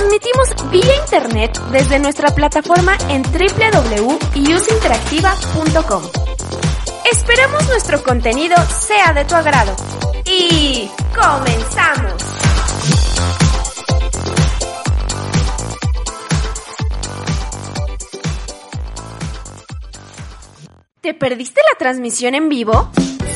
Transmitimos vía internet desde nuestra plataforma en www.useinteractiva.com. Esperamos nuestro contenido sea de tu agrado. Y comenzamos. ¿Te perdiste la transmisión en vivo?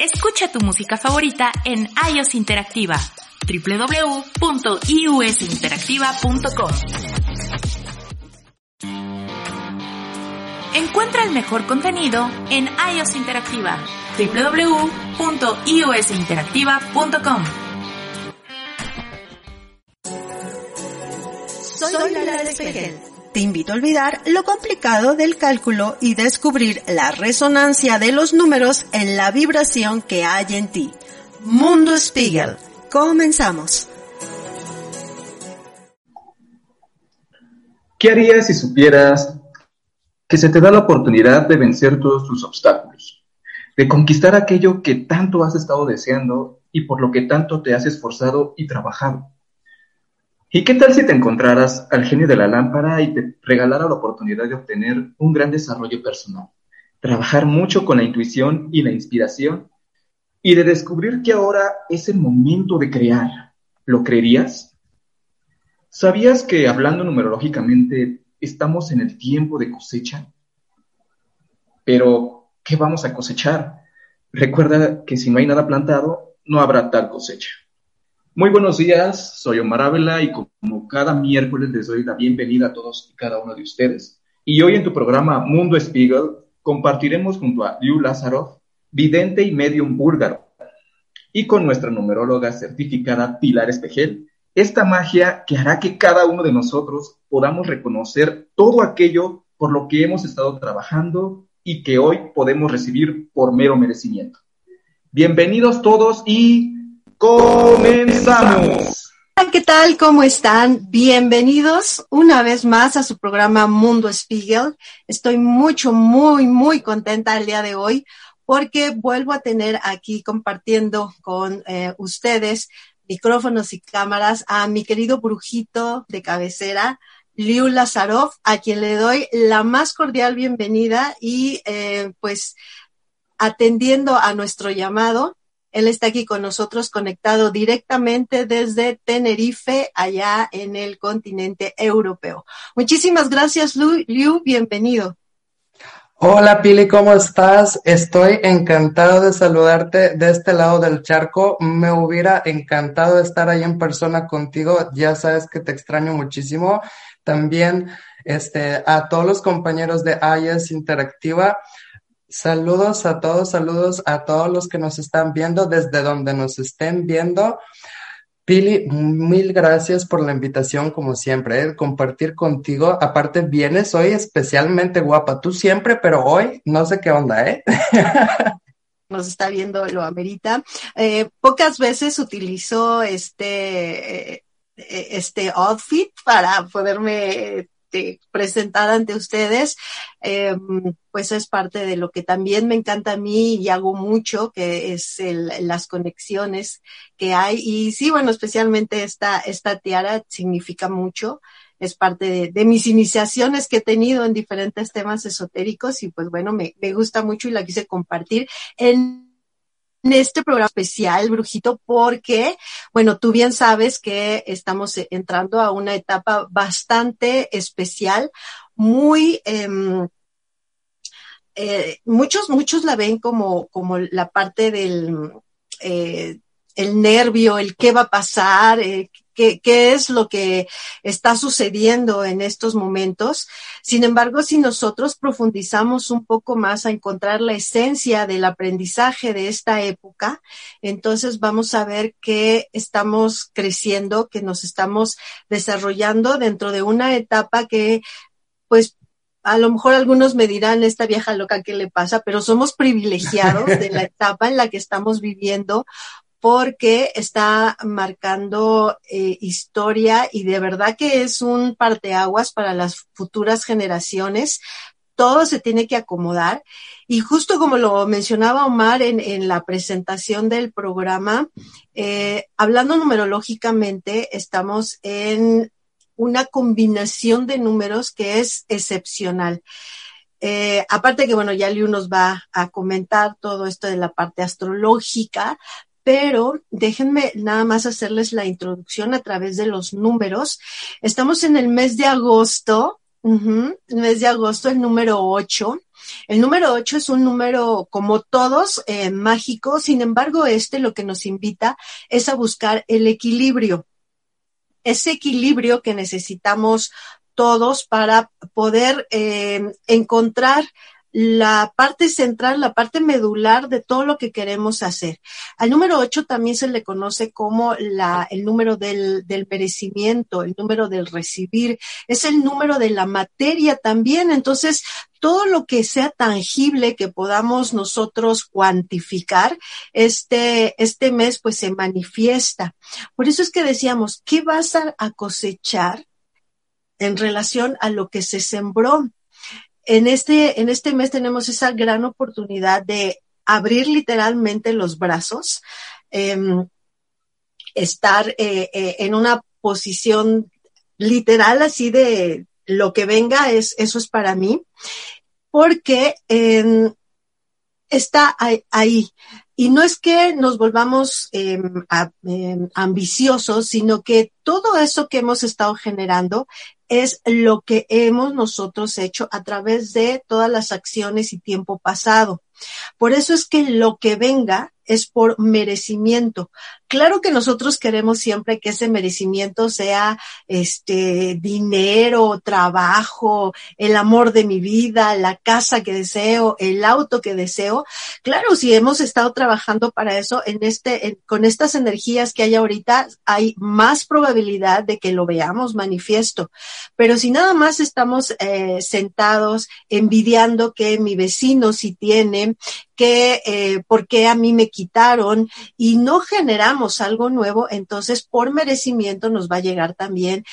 Escucha tu música favorita en iOS Interactiva www.iusinteractiva.com. Encuentra el mejor contenido en iOS Interactiva www.iusinteractiva.com. Soy Lara Espejel. Te invito a olvidar lo complicado del cálculo y descubrir la resonancia de los números en la vibración que hay en ti. Mundo Spiegel. Comenzamos. ¿Qué harías si supieras que se te da la oportunidad de vencer todos tus obstáculos, de conquistar aquello que tanto has estado deseando y por lo que tanto te has esforzado y trabajado? ¿Y qué tal si te encontraras al genio de la lámpara y te regalara la oportunidad de obtener un gran desarrollo personal? Trabajar mucho con la intuición y la inspiración y de descubrir que ahora es el momento de crear. ¿Lo creerías? ¿Sabías que hablando numerológicamente estamos en el tiempo de cosecha? Pero, ¿qué vamos a cosechar? Recuerda que si no hay nada plantado, no habrá tal cosecha. Muy buenos días, soy Omar Ávila y como cada miércoles les doy la bienvenida a todos y cada uno de ustedes. Y hoy en tu programa Mundo Spiegel compartiremos junto a Liu Lázaro, vidente y medium búlgaro, y con nuestra numeróloga certificada Pilar Espejel, esta magia que hará que cada uno de nosotros podamos reconocer todo aquello por lo que hemos estado trabajando y que hoy podemos recibir por mero merecimiento. Bienvenidos todos y comenzamos. ¿Qué tal? ¿Cómo están? Bienvenidos una vez más a su programa Mundo Spiegel. Estoy mucho, muy, muy contenta el día de hoy porque vuelvo a tener aquí compartiendo con eh, ustedes micrófonos y cámaras a mi querido brujito de cabecera, Liu Lazarov, a quien le doy la más cordial bienvenida y eh, pues atendiendo a nuestro llamado, él está aquí con nosotros conectado directamente desde Tenerife, allá en el continente europeo. Muchísimas gracias, Liu. Bienvenido. Hola Pili, ¿cómo estás? Estoy encantado de saludarte de este lado del charco. Me hubiera encantado estar ahí en persona contigo. Ya sabes que te extraño muchísimo. También este, a todos los compañeros de IES Interactiva. Saludos a todos, saludos a todos los que nos están viendo desde donde nos estén viendo. Pili, mil gracias por la invitación, como siempre, ¿eh? compartir contigo. Aparte, vienes hoy especialmente guapa, tú siempre, pero hoy no sé qué onda, ¿eh? Nos está viendo, lo amerita. Eh, pocas veces utilizo este, eh, este outfit para poderme este, presentar ante ustedes, eh, pues es parte de lo que también me encanta a mí y hago mucho, que es el, las conexiones que hay. Y sí, bueno, especialmente esta, esta tiara significa mucho es parte de, de, mis iniciaciones que he tenido en diferentes temas esotéricos y pues bueno, me, me gusta mucho y la quise compartir en en este programa especial, Brujito, porque, bueno, tú bien sabes que estamos entrando a una etapa bastante especial, muy, eh, eh, muchos, muchos la ven como, como la parte del eh, el nervio, el qué va a pasar, eh, qué, qué es lo que está sucediendo en estos momentos. Sin embargo, si nosotros profundizamos un poco más a encontrar la esencia del aprendizaje de esta época, entonces vamos a ver que estamos creciendo, que nos estamos desarrollando dentro de una etapa que pues a lo mejor algunos me dirán, esta vieja loca, ¿qué le pasa? Pero somos privilegiados de la etapa en la que estamos viviendo porque está marcando eh, historia y de verdad que es un parteaguas para las futuras generaciones. Todo se tiene que acomodar. Y justo como lo mencionaba Omar en, en la presentación del programa, eh, hablando numerológicamente, estamos en una combinación de números que es excepcional. Eh, aparte que, bueno, ya Liu nos va a comentar todo esto de la parte astrológica, pero déjenme nada más hacerles la introducción a través de los números. Estamos en el mes de agosto, el mes de agosto, el número 8. El número 8 es un número, como todos, eh, mágico, sin embargo, este lo que nos invita es a buscar el equilibrio ese equilibrio que necesitamos todos para poder eh, encontrar la parte central, la parte medular de todo lo que queremos hacer. Al número 8 también se le conoce como la, el número del, del merecimiento, el número del recibir, es el número de la materia también. Entonces, todo lo que sea tangible que podamos nosotros cuantificar, este, este mes pues se manifiesta. Por eso es que decíamos, ¿qué vas a, a cosechar en relación a lo que se sembró? En este, en este mes tenemos esa gran oportunidad de abrir literalmente los brazos, em, estar eh, eh, en una posición literal así de lo que venga, es, eso es para mí, porque em, está ahí. Y no es que nos volvamos em, ambiciosos, sino que todo eso que hemos estado generando es lo que hemos nosotros hecho a través de todas las acciones y tiempo pasado. Por eso es que lo que venga es por merecimiento. Claro que nosotros queremos siempre que ese merecimiento sea este dinero, trabajo, el amor de mi vida, la casa que deseo, el auto que deseo. Claro, si hemos estado trabajando para eso en este con estas energías que hay ahorita, hay más probabilidad de que lo veamos manifiesto. Pero si nada más estamos eh, sentados envidiando que mi vecino sí tiene, que eh, por qué a mí me quitaron y no generamos algo nuevo, entonces por merecimiento nos va a llegar también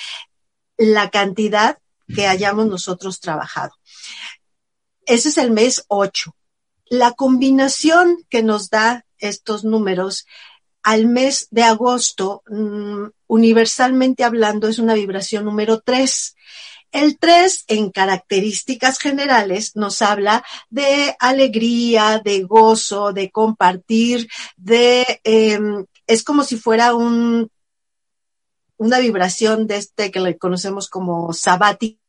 la cantidad que hayamos nosotros trabajado. Ese es el mes 8. La combinación que nos da estos números al mes de agosto, mm, universalmente hablando, es una vibración número 3. El 3, en características generales, nos habla de alegría, de gozo, de compartir, de, em, es como si fuera un, una vibración de este que le conocemos como sabático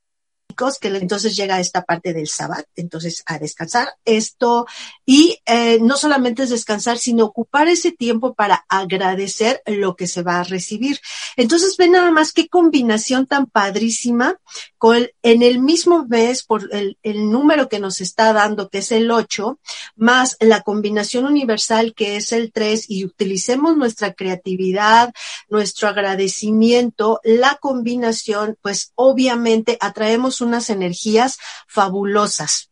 que entonces llega esta parte del sábado, entonces a descansar esto y eh, no solamente es descansar, sino ocupar ese tiempo para agradecer lo que se va a recibir. Entonces ven nada más qué combinación tan padrísima con en el mismo mes por el, el número que nos está dando, que es el 8, más la combinación universal que es el 3 y utilicemos nuestra creatividad, nuestro agradecimiento, la combinación, pues obviamente atraemos unas energías fabulosas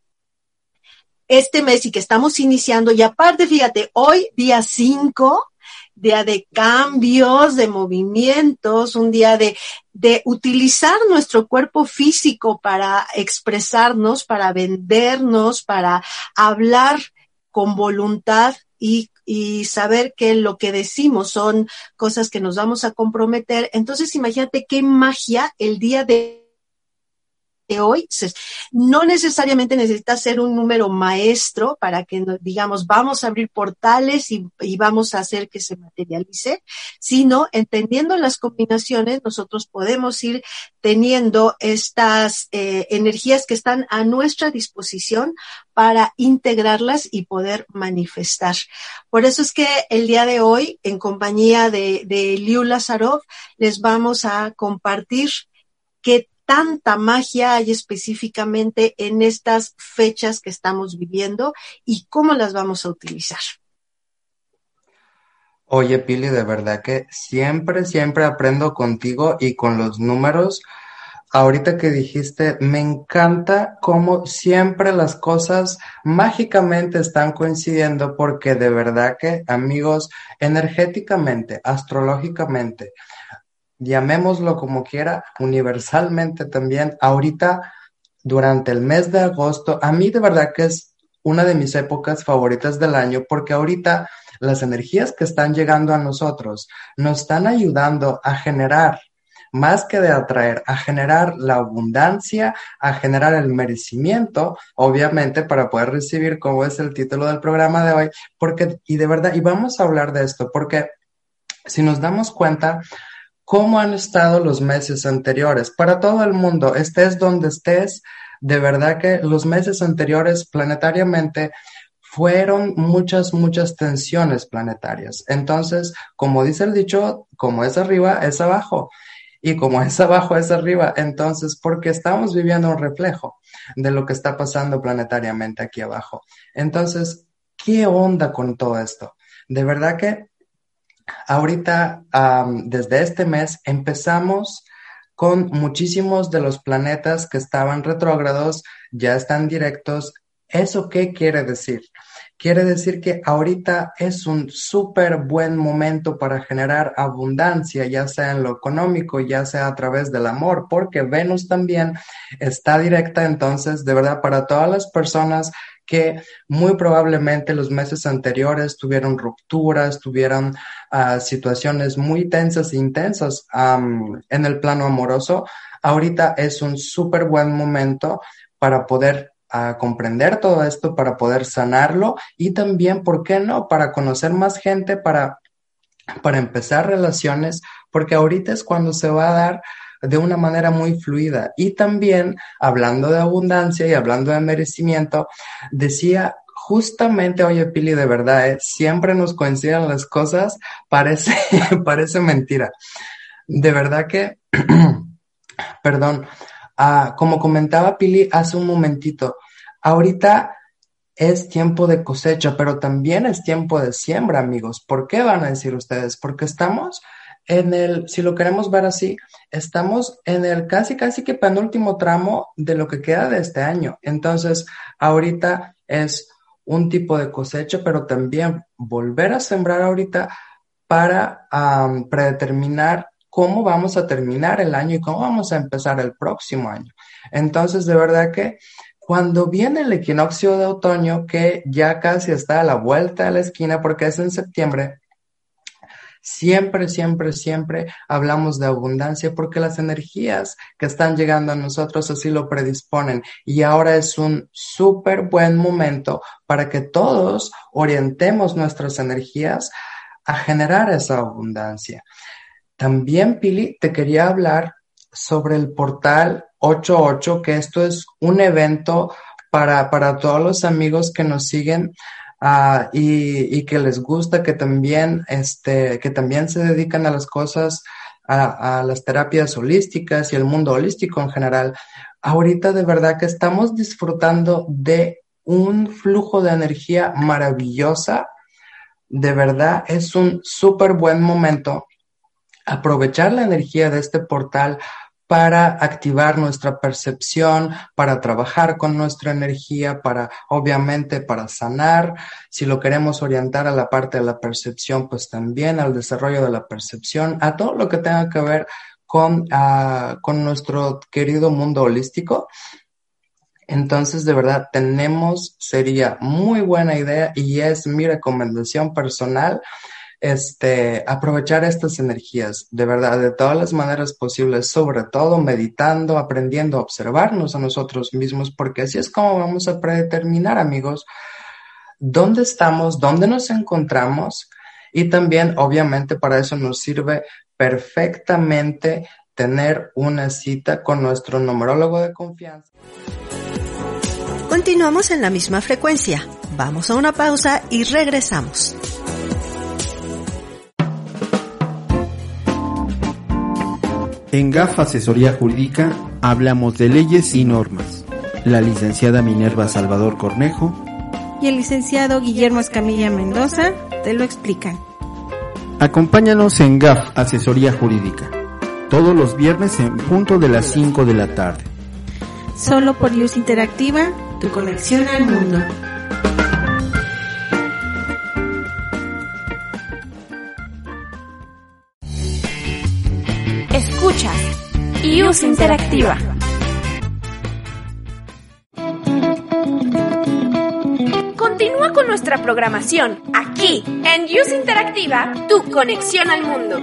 este mes y que estamos iniciando. Y aparte, fíjate, hoy día 5, día de cambios, de movimientos, un día de, de utilizar nuestro cuerpo físico para expresarnos, para vendernos, para hablar con voluntad y, y saber que lo que decimos son cosas que nos vamos a comprometer. Entonces, imagínate qué magia el día de de hoy, no necesariamente necesita ser un número maestro para que digamos, vamos a abrir portales y, vamos a hacer que se materialice, sino entendiendo las combinaciones, nosotros podemos ir teniendo estas eh, energías que están a nuestra disposición para integrarlas y poder manifestar. Por eso es que el día de hoy, en compañía de, de Liu Lazarov, les vamos a compartir qué tanta magia hay específicamente en estas fechas que estamos viviendo y cómo las vamos a utilizar. Oye, Pili, de verdad que siempre, siempre aprendo contigo y con los números. Ahorita que dijiste, me encanta cómo siempre las cosas mágicamente están coincidiendo porque de verdad que, amigos, energéticamente, astrológicamente, llamémoslo como quiera, universalmente también, ahorita durante el mes de agosto, a mí de verdad que es una de mis épocas favoritas del año porque ahorita las energías que están llegando a nosotros nos están ayudando a generar, más que de atraer, a generar la abundancia, a generar el merecimiento, obviamente para poder recibir, como es el título del programa de hoy, porque, y de verdad, y vamos a hablar de esto, porque si nos damos cuenta, cómo han estado los meses anteriores. Para todo el mundo, estés donde estés, de verdad que los meses anteriores planetariamente fueron muchas, muchas tensiones planetarias. Entonces, como dice el dicho, como es arriba, es abajo. Y como es abajo, es arriba. Entonces, porque estamos viviendo un reflejo de lo que está pasando planetariamente aquí abajo. Entonces, ¿qué onda con todo esto? De verdad que ahorita, desde este mes, empezamos con muchísimos de los planetas que estaban retrógrados, ya están directos. ¿Eso qué quiere decir? Quiere decir que ahorita es un súper buen momento para generar abundancia, ya sea en lo económico, ya sea a través del amor, porque Venus también está directa, entonces, de verdad, para todas las personas que muy probablemente los meses anteriores tuvieron rupturas, tuvieron uh, situaciones muy tensas e intensas um, en el plano amoroso, ahorita es un súper buen momento para poder uh, comprender todo esto, para poder sanarlo y también, ¿por qué no?, para conocer más gente, para, para empezar relaciones, porque ahorita es cuando se va a dar de una manera muy fluida. Y también, hablando de abundancia y hablando de merecimiento, decía justamente, oye Pili, de verdad, ¿eh? siempre nos coinciden las cosas, parece, parece mentira. De verdad que, perdón, ah, como comentaba Pili hace un momentito, ahorita es tiempo de cosecha, pero también es tiempo de siembra, amigos. ¿Por qué van a decir ustedes? Porque estamos en el, si lo queremos ver así, estamos en el casi, casi que penúltimo tramo de lo que queda de este año. Entonces, ahorita es un tipo de cosecha, pero también volver a sembrar ahorita para predeterminar cómo vamos a terminar el año y cómo vamos a empezar el próximo año. Entonces, de verdad que cuando viene el equinoccio de otoño, que ya casi está a la vuelta de la esquina porque es en septiembre, Siempre, siempre, siempre hablamos de abundancia porque las energías que están llegando a nosotros así lo predisponen y ahora es un súper buen momento para que todos orientemos nuestras energías a generar esa abundancia. También, Pili, te quería hablar sobre el portal 88, que esto es un evento para, para todos los amigos que nos siguen Ah, y, que les gusta, que también, este, que también se dedican a las cosas, a, a las terapias holísticas y el mundo holístico en general. Ahorita de verdad que estamos disfrutando de un flujo de energía maravillosa. De verdad es un súper buen momento aprovechar la energía de este portal para activar nuestra percepción, para trabajar con nuestra energía, para, obviamente, para sanar. Si lo queremos orientar a la parte de la percepción, pues también al desarrollo de la percepción, a todo lo que tenga que ver con, uh, con nuestro querido mundo holístico. Entonces, de verdad, tenemos, sería muy buena idea y es mi recomendación personal este, aprovechar estas energías, de verdad, de todas las maneras posibles, sobre todo meditando, aprendiendo a observarnos a nosotros mismos, porque así es como vamos a predeterminar, amigos, dónde estamos, dónde nos encontramos y también, obviamente, para eso nos sirve perfectamente tener una cita con nuestro numerólogo de confianza. Continuamos en la misma frecuencia. Vamos a una pausa y regresamos. En GAF Asesoría Jurídica hablamos de leyes y normas. La licenciada Minerva Salvador Cornejo y el licenciado Guillermo Escamilla Mendoza te lo explican. Acompáñanos en GAF Asesoría Jurídica, todos los viernes en punto de las 5 de la tarde. Solo por Luz Interactiva, tu conexión al mundo. Interactiva. Continúa con nuestra programación aquí en Use Interactiva, tu conexión al mundo.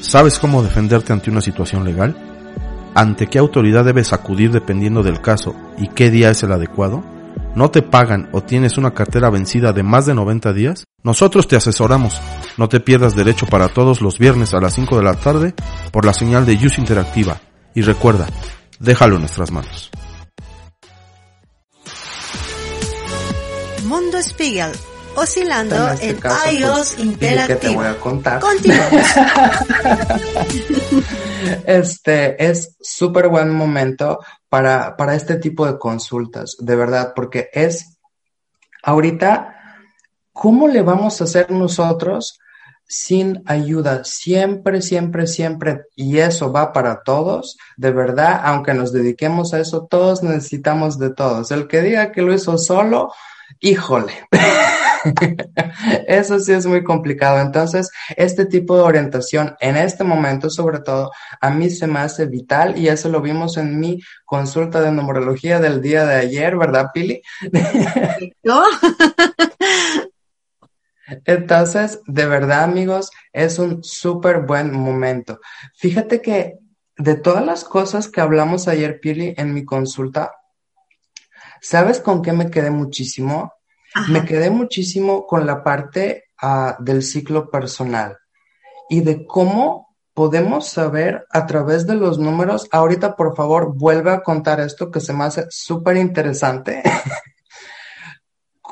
¿Sabes cómo defenderte ante una situación legal? ¿Ante qué autoridad debes acudir dependiendo del caso y qué día es el adecuado? ¿No te pagan o tienes una cartera vencida de más de 90 días? Nosotros te asesoramos. No te pierdas derecho para todos los viernes a las 5 de la tarde por la señal de Use Interactiva. Y recuerda, déjalo en nuestras manos. Mundo Spiegel, oscilando En este en, caso, iOS pues, ¿y de qué te voy a contar? Continuamos. Este es súper buen momento para, para este tipo de consultas, de verdad, porque es ahorita, ¿cómo le vamos a hacer nosotros sin ayuda? Siempre, siempre, siempre, y eso va para todos, de verdad, aunque nos dediquemos a eso, todos necesitamos de todos. El que diga que lo hizo solo, híjole. Eso sí es muy complicado. Entonces, este tipo de orientación en este momento, sobre todo, a mí se me hace vital y eso lo vimos en mi consulta de numerología del día de ayer, ¿verdad, Pili? ¿No? Entonces, de verdad, amigos, es un súper buen momento. Fíjate que de todas las cosas que hablamos ayer, Pili, en mi consulta, ¿sabes con qué me quedé muchísimo? Ajá. Me quedé muchísimo con la parte ah, del ciclo personal y de cómo podemos saber a través de los números. Ahorita, por favor, vuelve a contar esto que se me hace súper interesante.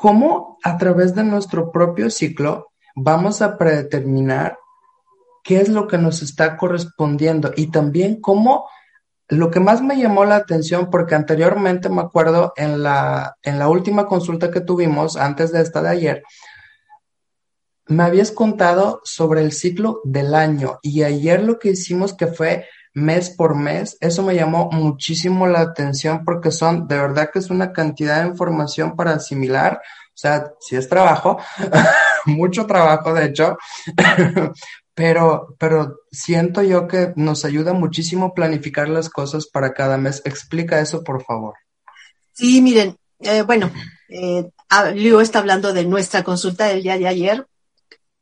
cómo a través de nuestro propio ciclo vamos a predeterminar qué es lo que nos está correspondiendo y también cómo lo que más me llamó la atención, porque anteriormente me acuerdo en la, en la última consulta que tuvimos, antes de esta de ayer, me habías contado sobre el ciclo del año y ayer lo que hicimos que fue mes por mes, eso me llamó muchísimo la atención porque son, de verdad que es una cantidad de información para asimilar, o sea, si es trabajo, mucho trabajo de hecho, pero, pero siento yo que nos ayuda muchísimo planificar las cosas para cada mes. Explica eso, por favor. Sí, miren, eh, bueno, eh, ah, Liu está hablando de nuestra consulta del día de ayer.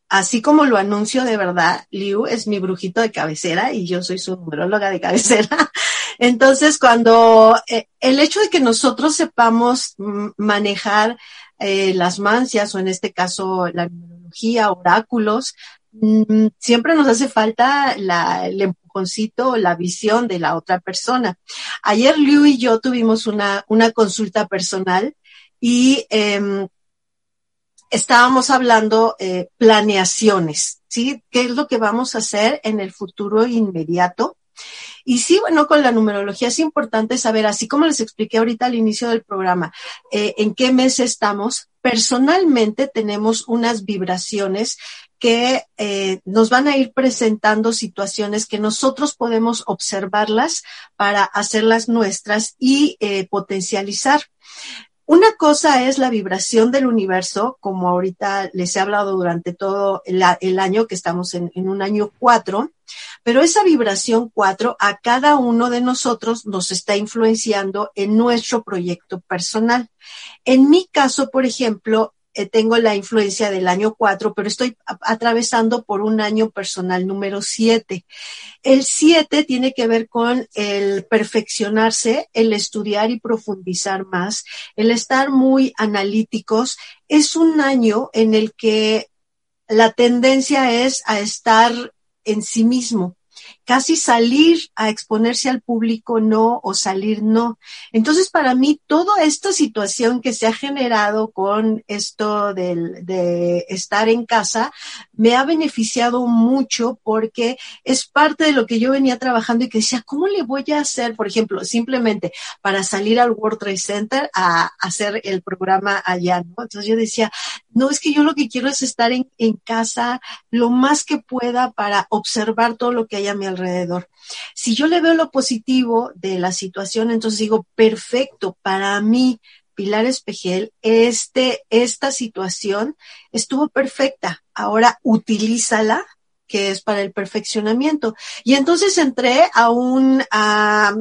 Así como lo anuncio de verdad, Liu es mi brujito de cabecera y yo soy su numeróloga de cabecera. Entonces, cuando eh, el hecho de que nosotros sepamos manejar eh, las mancias o en este caso la numerología, oráculos, mm, siempre nos hace falta el empujoncito, la visión de la otra persona. Ayer Liu y yo tuvimos una, una consulta personal y eh, estábamos hablando eh, planeaciones, ¿sí? ¿Qué es lo que vamos a hacer en el futuro inmediato? Y sí, bueno, con la numerología es importante saber, así como les expliqué ahorita al inicio del programa, eh, en qué mes estamos. Personalmente tenemos unas vibraciones que eh, nos van a ir presentando situaciones que nosotros podemos observarlas para hacerlas nuestras y eh, potencializar. Una cosa es la vibración del universo, como ahorita les he hablado durante todo el, año, que estamos en, en un año cuatro, pero esa vibración cuatro a cada uno de nosotros nos está influenciando en nuestro proyecto personal. En mi caso, por ejemplo, eh, tengo la influencia del año 4, pero estoy atravesando por un año personal número 7. El 7 tiene que ver con el perfeccionarse, el estudiar y profundizar más, el estar muy analíticos. Es un año en el que la tendencia es a estar en sí mismo, casi salir a exponerse al público no o salir no. Entonces, para mí, toda esta situación que se ha generado con esto del, de estar en casa me ha beneficiado mucho porque es parte de lo que yo venía trabajando y que decía, ¿cómo le voy a hacer, por ejemplo, simplemente para salir al World Trade Center a hacer el programa allá, ¿no? Entonces yo decía, no, es que yo lo que quiero es estar en, en casa lo más que pueda para observar todo lo que hay a mi alrededor. Si yo le veo lo positivo de la situación, entonces digo, perfecto, para mí, Pilar Espejel, este, esta situación estuvo perfecta. Ahora utilízala, que es para el perfeccionamiento. Y entonces entré a un, a,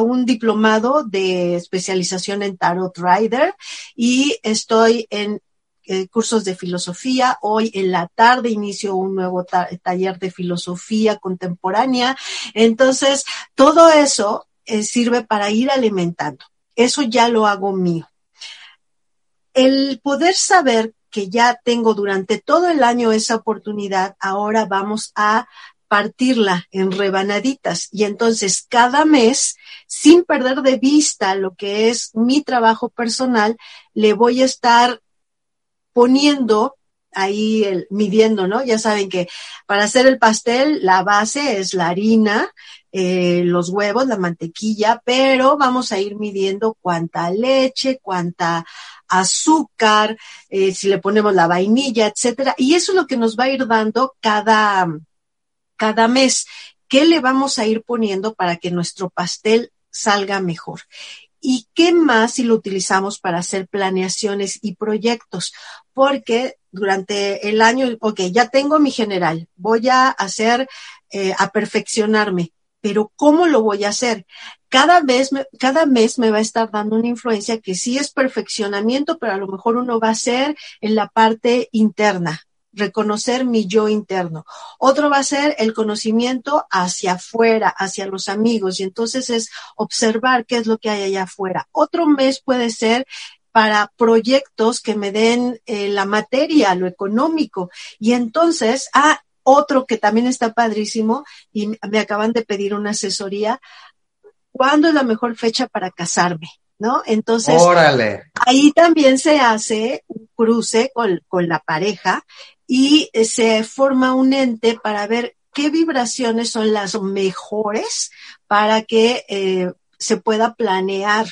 un diplomado de especialización en Tarot Rider y estoy en eh, cursos de filosofía. Hoy en la tarde inicio un nuevo taller de filosofía contemporánea. Entonces, todo eso eh, sirve para ir alimentando. Eso ya lo hago mío. El poder saber que ya tengo durante todo el año esa oportunidad, ahora vamos a partirla en rebanaditas y entonces cada mes, sin perder de vista lo que es mi trabajo personal, le voy a estar poniendo ahí el, midiendo, ¿no? Ya saben que para hacer el pastel la base es la harina, eh, los huevos, la mantequilla, pero vamos a ir midiendo cuánta leche, cuánta azúcar, eh, si le ponemos la vainilla, etcétera. Y eso es lo que nos va a ir dando cada, cada mes. ¿Qué le vamos a ir poniendo para que nuestro pastel salga mejor? ¿Y qué más si lo utilizamos para hacer planeaciones y proyectos? Porque durante el año, ok, ya tengo mi general, voy a hacer, eh, a perfeccionarme, pero ¿cómo lo voy a hacer? Cada cada mes me va a estar dando una influencia que sí es perfeccionamiento, pero a lo mejor uno va a ser en la parte interna, reconocer mi yo interno. Otro va a ser el conocimiento hacia afuera, hacia los amigos, y entonces es observar qué es lo que hay allá afuera. Otro mes puede ser para proyectos que me den eh, la materia, lo económico. Y entonces, ah, otro que también está padrísimo y me acaban de pedir una asesoría. ¿Cuándo es la mejor fecha para casarme? ¿No? Entonces, ahí también se hace un cruce con, con la pareja y eh, se forma un ente para ver qué vibraciones son las mejores para que eh, se pueda planear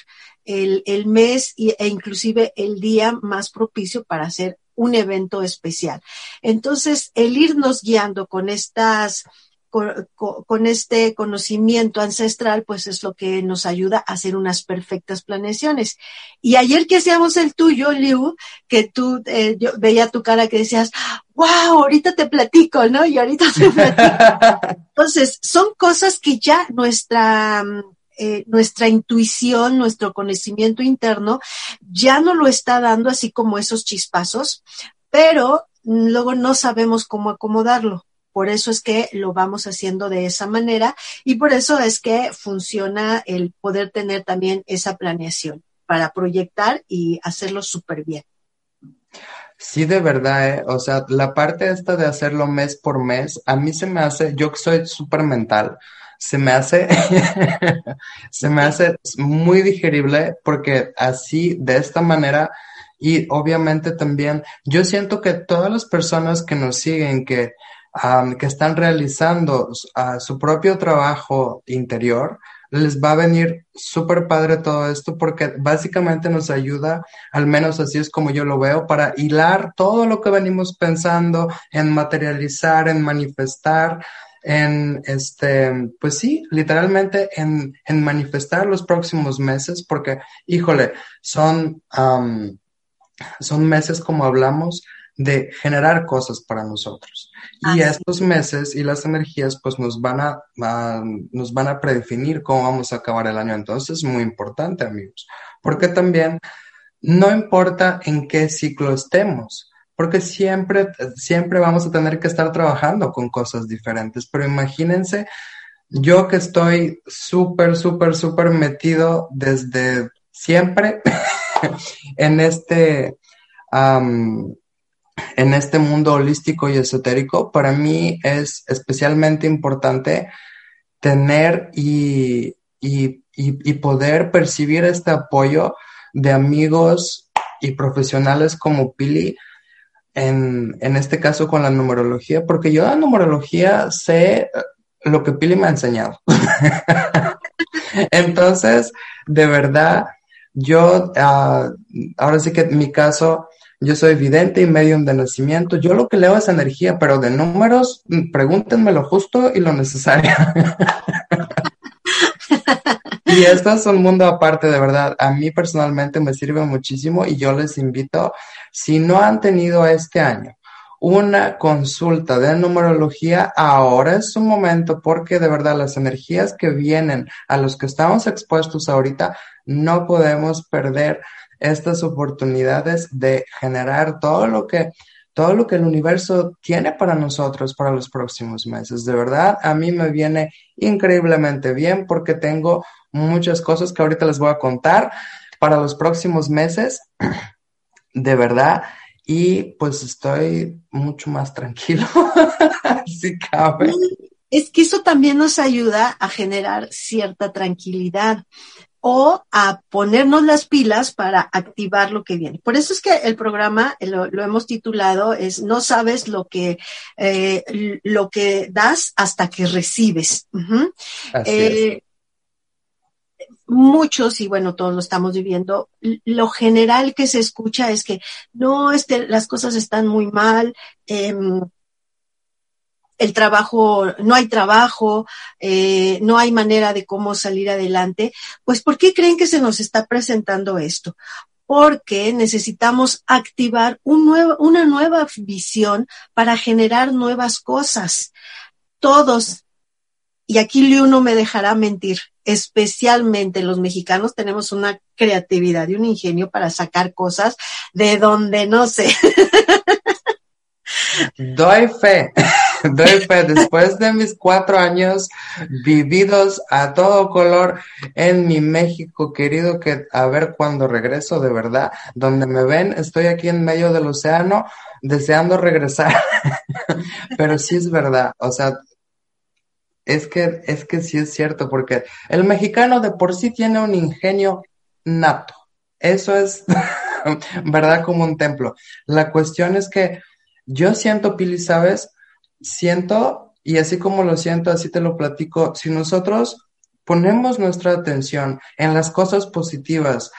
el, el mes e inclusive el día más propicio para hacer un evento especial. Entonces, el irnos guiando con estas con, este conocimiento ancestral, pues es lo que nos ayuda a hacer unas perfectas planeaciones. Y ayer que hacíamos el tuyo, Liu, que tú, eh, yo veía tu cara que decías, wow, ahorita te platico, ¿no? Y ahorita te platico. Entonces, son cosas que ya nuestra, eh, nuestra intuición, nuestro conocimiento interno ya no lo está dando así como esos chispazos, pero luego no sabemos cómo acomodarlo. Por eso es que lo vamos haciendo de esa manera y por eso es que funciona el poder tener también esa planeación para proyectar y hacerlo súper bien. Sí, de verdad, ¿eh? o sea, la parte esta de hacerlo mes por mes, a mí se me hace, yo que soy súper mental, se me hace, se me hace muy digerible porque así, de esta manera, y obviamente también, yo siento que todas las personas que nos siguen, que que están realizando su propio trabajo interior, les va a venir súper padre todo esto porque básicamente nos ayuda, al menos así es como yo lo veo, para hilar todo lo que venimos pensando en materializar, en manifestar, en este, pues sí, literalmente en, en manifestar los próximos meses porque, híjole, son, son meses como hablamos de generar cosas para nosotros. Y estos meses y las energías pues nos van a, nos van a predefinir cómo vamos a acabar el año. Entonces es muy importante, amigos, porque también no importa en qué ciclo estemos, porque siempre, siempre vamos a tener que estar trabajando con cosas diferentes, pero imagínense yo que estoy súper, súper, súper metido desde siempre en este, en este mundo holístico y esotérico, para mí es especialmente importante tener y, y, y, poder percibir este apoyo de amigos y profesionales como Pili, en, en, este caso con la numerología, porque yo la numerología sé lo que Pili me ha enseñado. Entonces, de verdad, yo, ah, ahora sí que en mi caso, yo soy vidente y medium de nacimiento. Yo lo que leo es energía, pero de números, mm, pregúntenme lo justo y lo necesario. y esto es un mundo aparte, de verdad. A mí personalmente me sirve muchísimo y yo les invito, si no han tenido este año una consulta de numerología, ahora es su momento porque de verdad las energías que vienen a los que estamos expuestos ahorita, no podemos perder estas oportunidades de generar todo lo que todo lo que el universo tiene para nosotros para los próximos meses. De verdad, a mí me viene increíblemente bien porque tengo muchas cosas que ahorita les voy a contar para los próximos meses. De verdad, y pues estoy mucho más tranquilo, si cabe. Es que eso también nos ayuda a generar cierta tranquilidad o a ponernos las pilas para activar lo que viene. Por eso es que el programa lo, hemos titulado es no sabes lo que eh, lo que das hasta que recibes. Así muchos, y bueno, todos lo estamos viviendo, lo general que se escucha es que no, este, las cosas están muy mal, em, el trabajo, no hay trabajo, eh, no hay manera de cómo salir adelante, pues ¿por qué creen que se nos está presentando esto? Porque necesitamos activar un una nueva visión para generar nuevas cosas. Todos, y aquí Liu no me dejará mentir, especialmente los mexicanos tenemos una creatividad y un ingenio para sacar cosas de donde no sé. Doy fe, doy fe, después de mis cuatro años vividos a todo color en mi México querido, que a ver cuando regreso de verdad, donde me ven, estoy aquí en medio del océano deseando regresar, pero sí es verdad, o sea, es que, es que sí es cierto, porque el mexicano de por sí tiene un ingenio nato. Eso es verdad como un templo. La cuestión es que yo siento, Pili, ¿sabes? Siento, y así como lo siento, así te lo platico, si nosotros ponemos nuestra atención en las cosas positivas,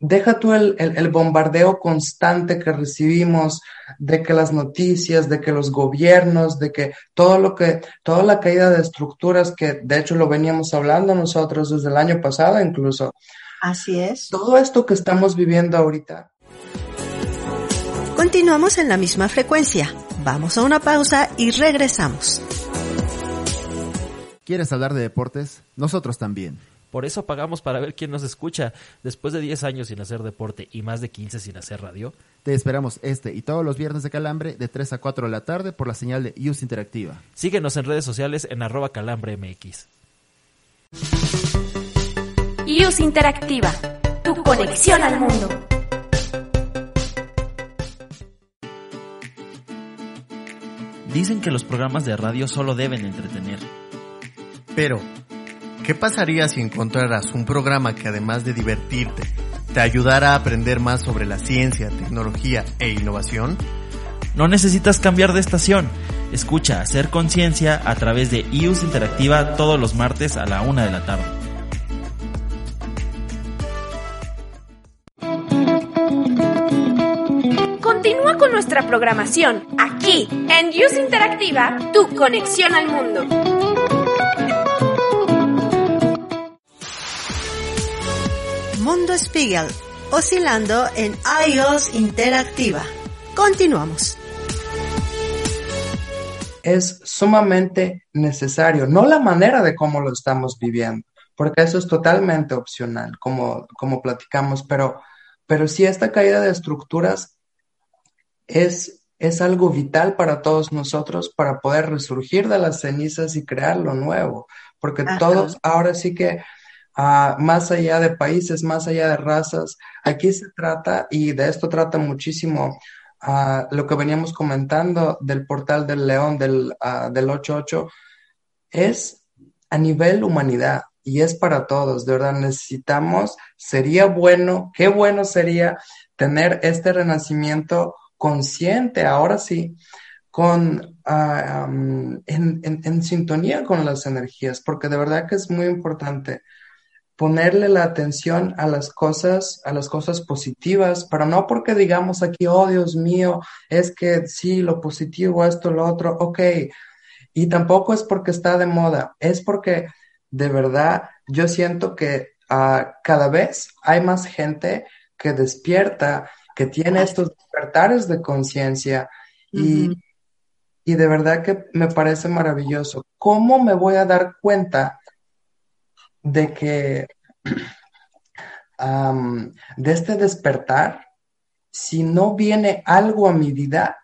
deja tú el, el, bombardeo constante que recibimos de que las noticias, de que los gobiernos, de que todo lo que, toda la caída de estructuras que de hecho lo veníamos hablando nosotros desde el año pasado incluso. Así es. Todo esto que estamos viviendo ahorita. Continuamos en la misma frecuencia. Vamos a una pausa y regresamos. ¿Quieres hablar de deportes? Nosotros también. Por eso pagamos para ver quién nos escucha. Después de 10 años sin hacer deporte y más de 15 sin hacer radio. Te esperamos este y todos los viernes de Calambre de 3 a 4 de la tarde por la señal de IUS Interactiva. Síguenos en redes sociales en arroba calambremx. IUS Interactiva, tu conexión al mundo. Dicen que los programas de radio solo deben entretener. Pero, ¿Qué pasaría si encontraras un programa que además de divertirte, te ayudara a aprender más sobre la ciencia, tecnología e innovación? No necesitas cambiar de estación. Escucha Hacer Conciencia a través de IUS Interactiva todos los martes a la una de la tarde. Continúa con nuestra programación aquí en IUS Interactiva, tu conexión al mundo. Mundo Spiegel, oscilando en iOS Interactiva. Continuamos. Es sumamente necesario, no la manera de cómo lo estamos viviendo, porque eso es totalmente opcional, como, como platicamos, pero pero sí esta caída de estructuras es, es algo vital para todos nosotros para poder resurgir de las cenizas y crear lo nuevo, porque todos ahora sí que más allá de países, más allá de razas, aquí se trata, y de esto trata muchísimo lo que veníamos comentando del portal del león del, uh, del 88, es a nivel humanidad y es para todos, de verdad necesitamos, sería bueno, qué bueno sería tener este renacimiento consciente, ahora sí, con, en, en, en, sintonía con las energías, porque de verdad que es muy importante ponerle la atención a las cosas, a las cosas positivas, pero no porque digamos aquí, oh Dios mío, es que sí, lo positivo, esto, lo otro, ok. Y tampoco es porque está de moda, es porque de verdad yo siento que uh, cada vez hay más gente que despierta, que tiene estos despertares de conciencia y, y de verdad que me parece maravilloso. ¿Cómo me voy a dar cuenta de que de este despertar, si no viene algo a mi vida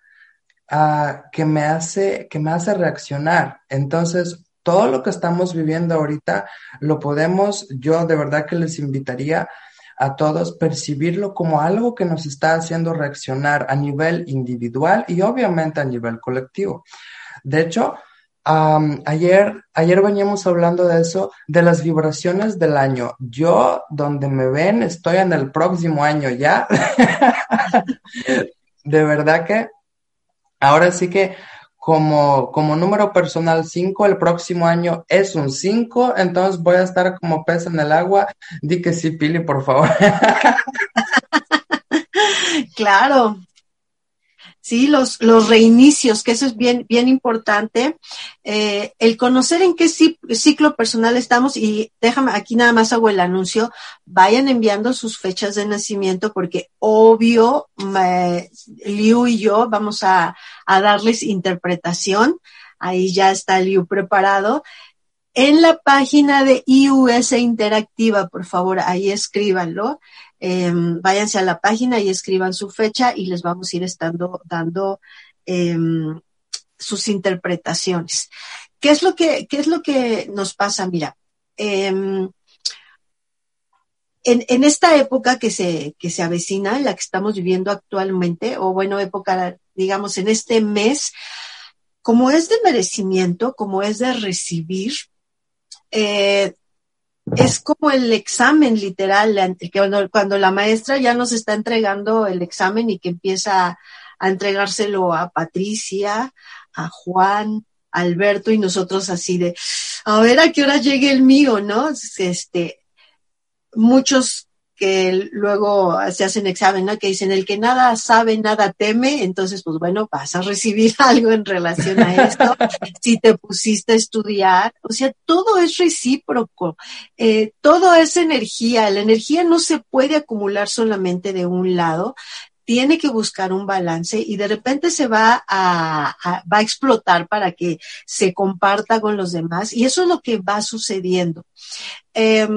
uh, que, me hace, que me hace reaccionar. Entonces, todo lo que estamos viviendo ahorita lo podemos, yo de verdad que les invitaría a todos percibirlo como algo que nos está haciendo reaccionar a nivel individual y obviamente a nivel colectivo. De hecho, ayer, ayer veníamos hablando de eso, de las vibraciones del año. Yo, donde me ven, estoy en el próximo año ya. de verdad que ahora sí que como, como número personal 5, el próximo año es un 5, entonces voy a estar como pez en el agua. Di que sí, Pili, por favor. claro, ¿sí? Los, los reinicios, que eso es bien, bien importante. Eh, el conocer en qué ciclo personal estamos y déjame, aquí nada más hago el anuncio, vayan enviando sus fechas de nacimiento porque obvio, Liu y yo vamos a, a darles interpretación. Ahí ya está Liu preparado. En la página de IUS Interactiva, por favor, ahí escríbanlo. Em, váyanse a la página y escriban su fecha y les vamos a ir estando dando em, sus interpretaciones. ¿Qué es lo que, qué es lo que nos pasa? Mira, em, en, en, esta época que se, que se avecina, en la que estamos viviendo actualmente, o bueno, época, digamos, en este mes, como es de merecimiento, como es de recibir, eh, es como el examen literal, cuando, cuando la maestra ya nos está entregando el examen y que empieza a, entregárselo a Patricia, a Juan, a Alberto y nosotros así de, a ver a qué hora llegue el mío, ¿no? Este, muchos que luego se hacen examen, ¿no? Que dicen, el que nada sabe, nada teme, entonces, pues bueno, vas a recibir algo en relación a esto, si te pusiste a estudiar, o sea, todo es recíproco, eh, todo es energía, la energía no se puede acumular solamente de un lado, tiene que buscar un balance y de repente se va a, va a explotar para que se comparta con los demás y eso es lo que va sucediendo. Eh,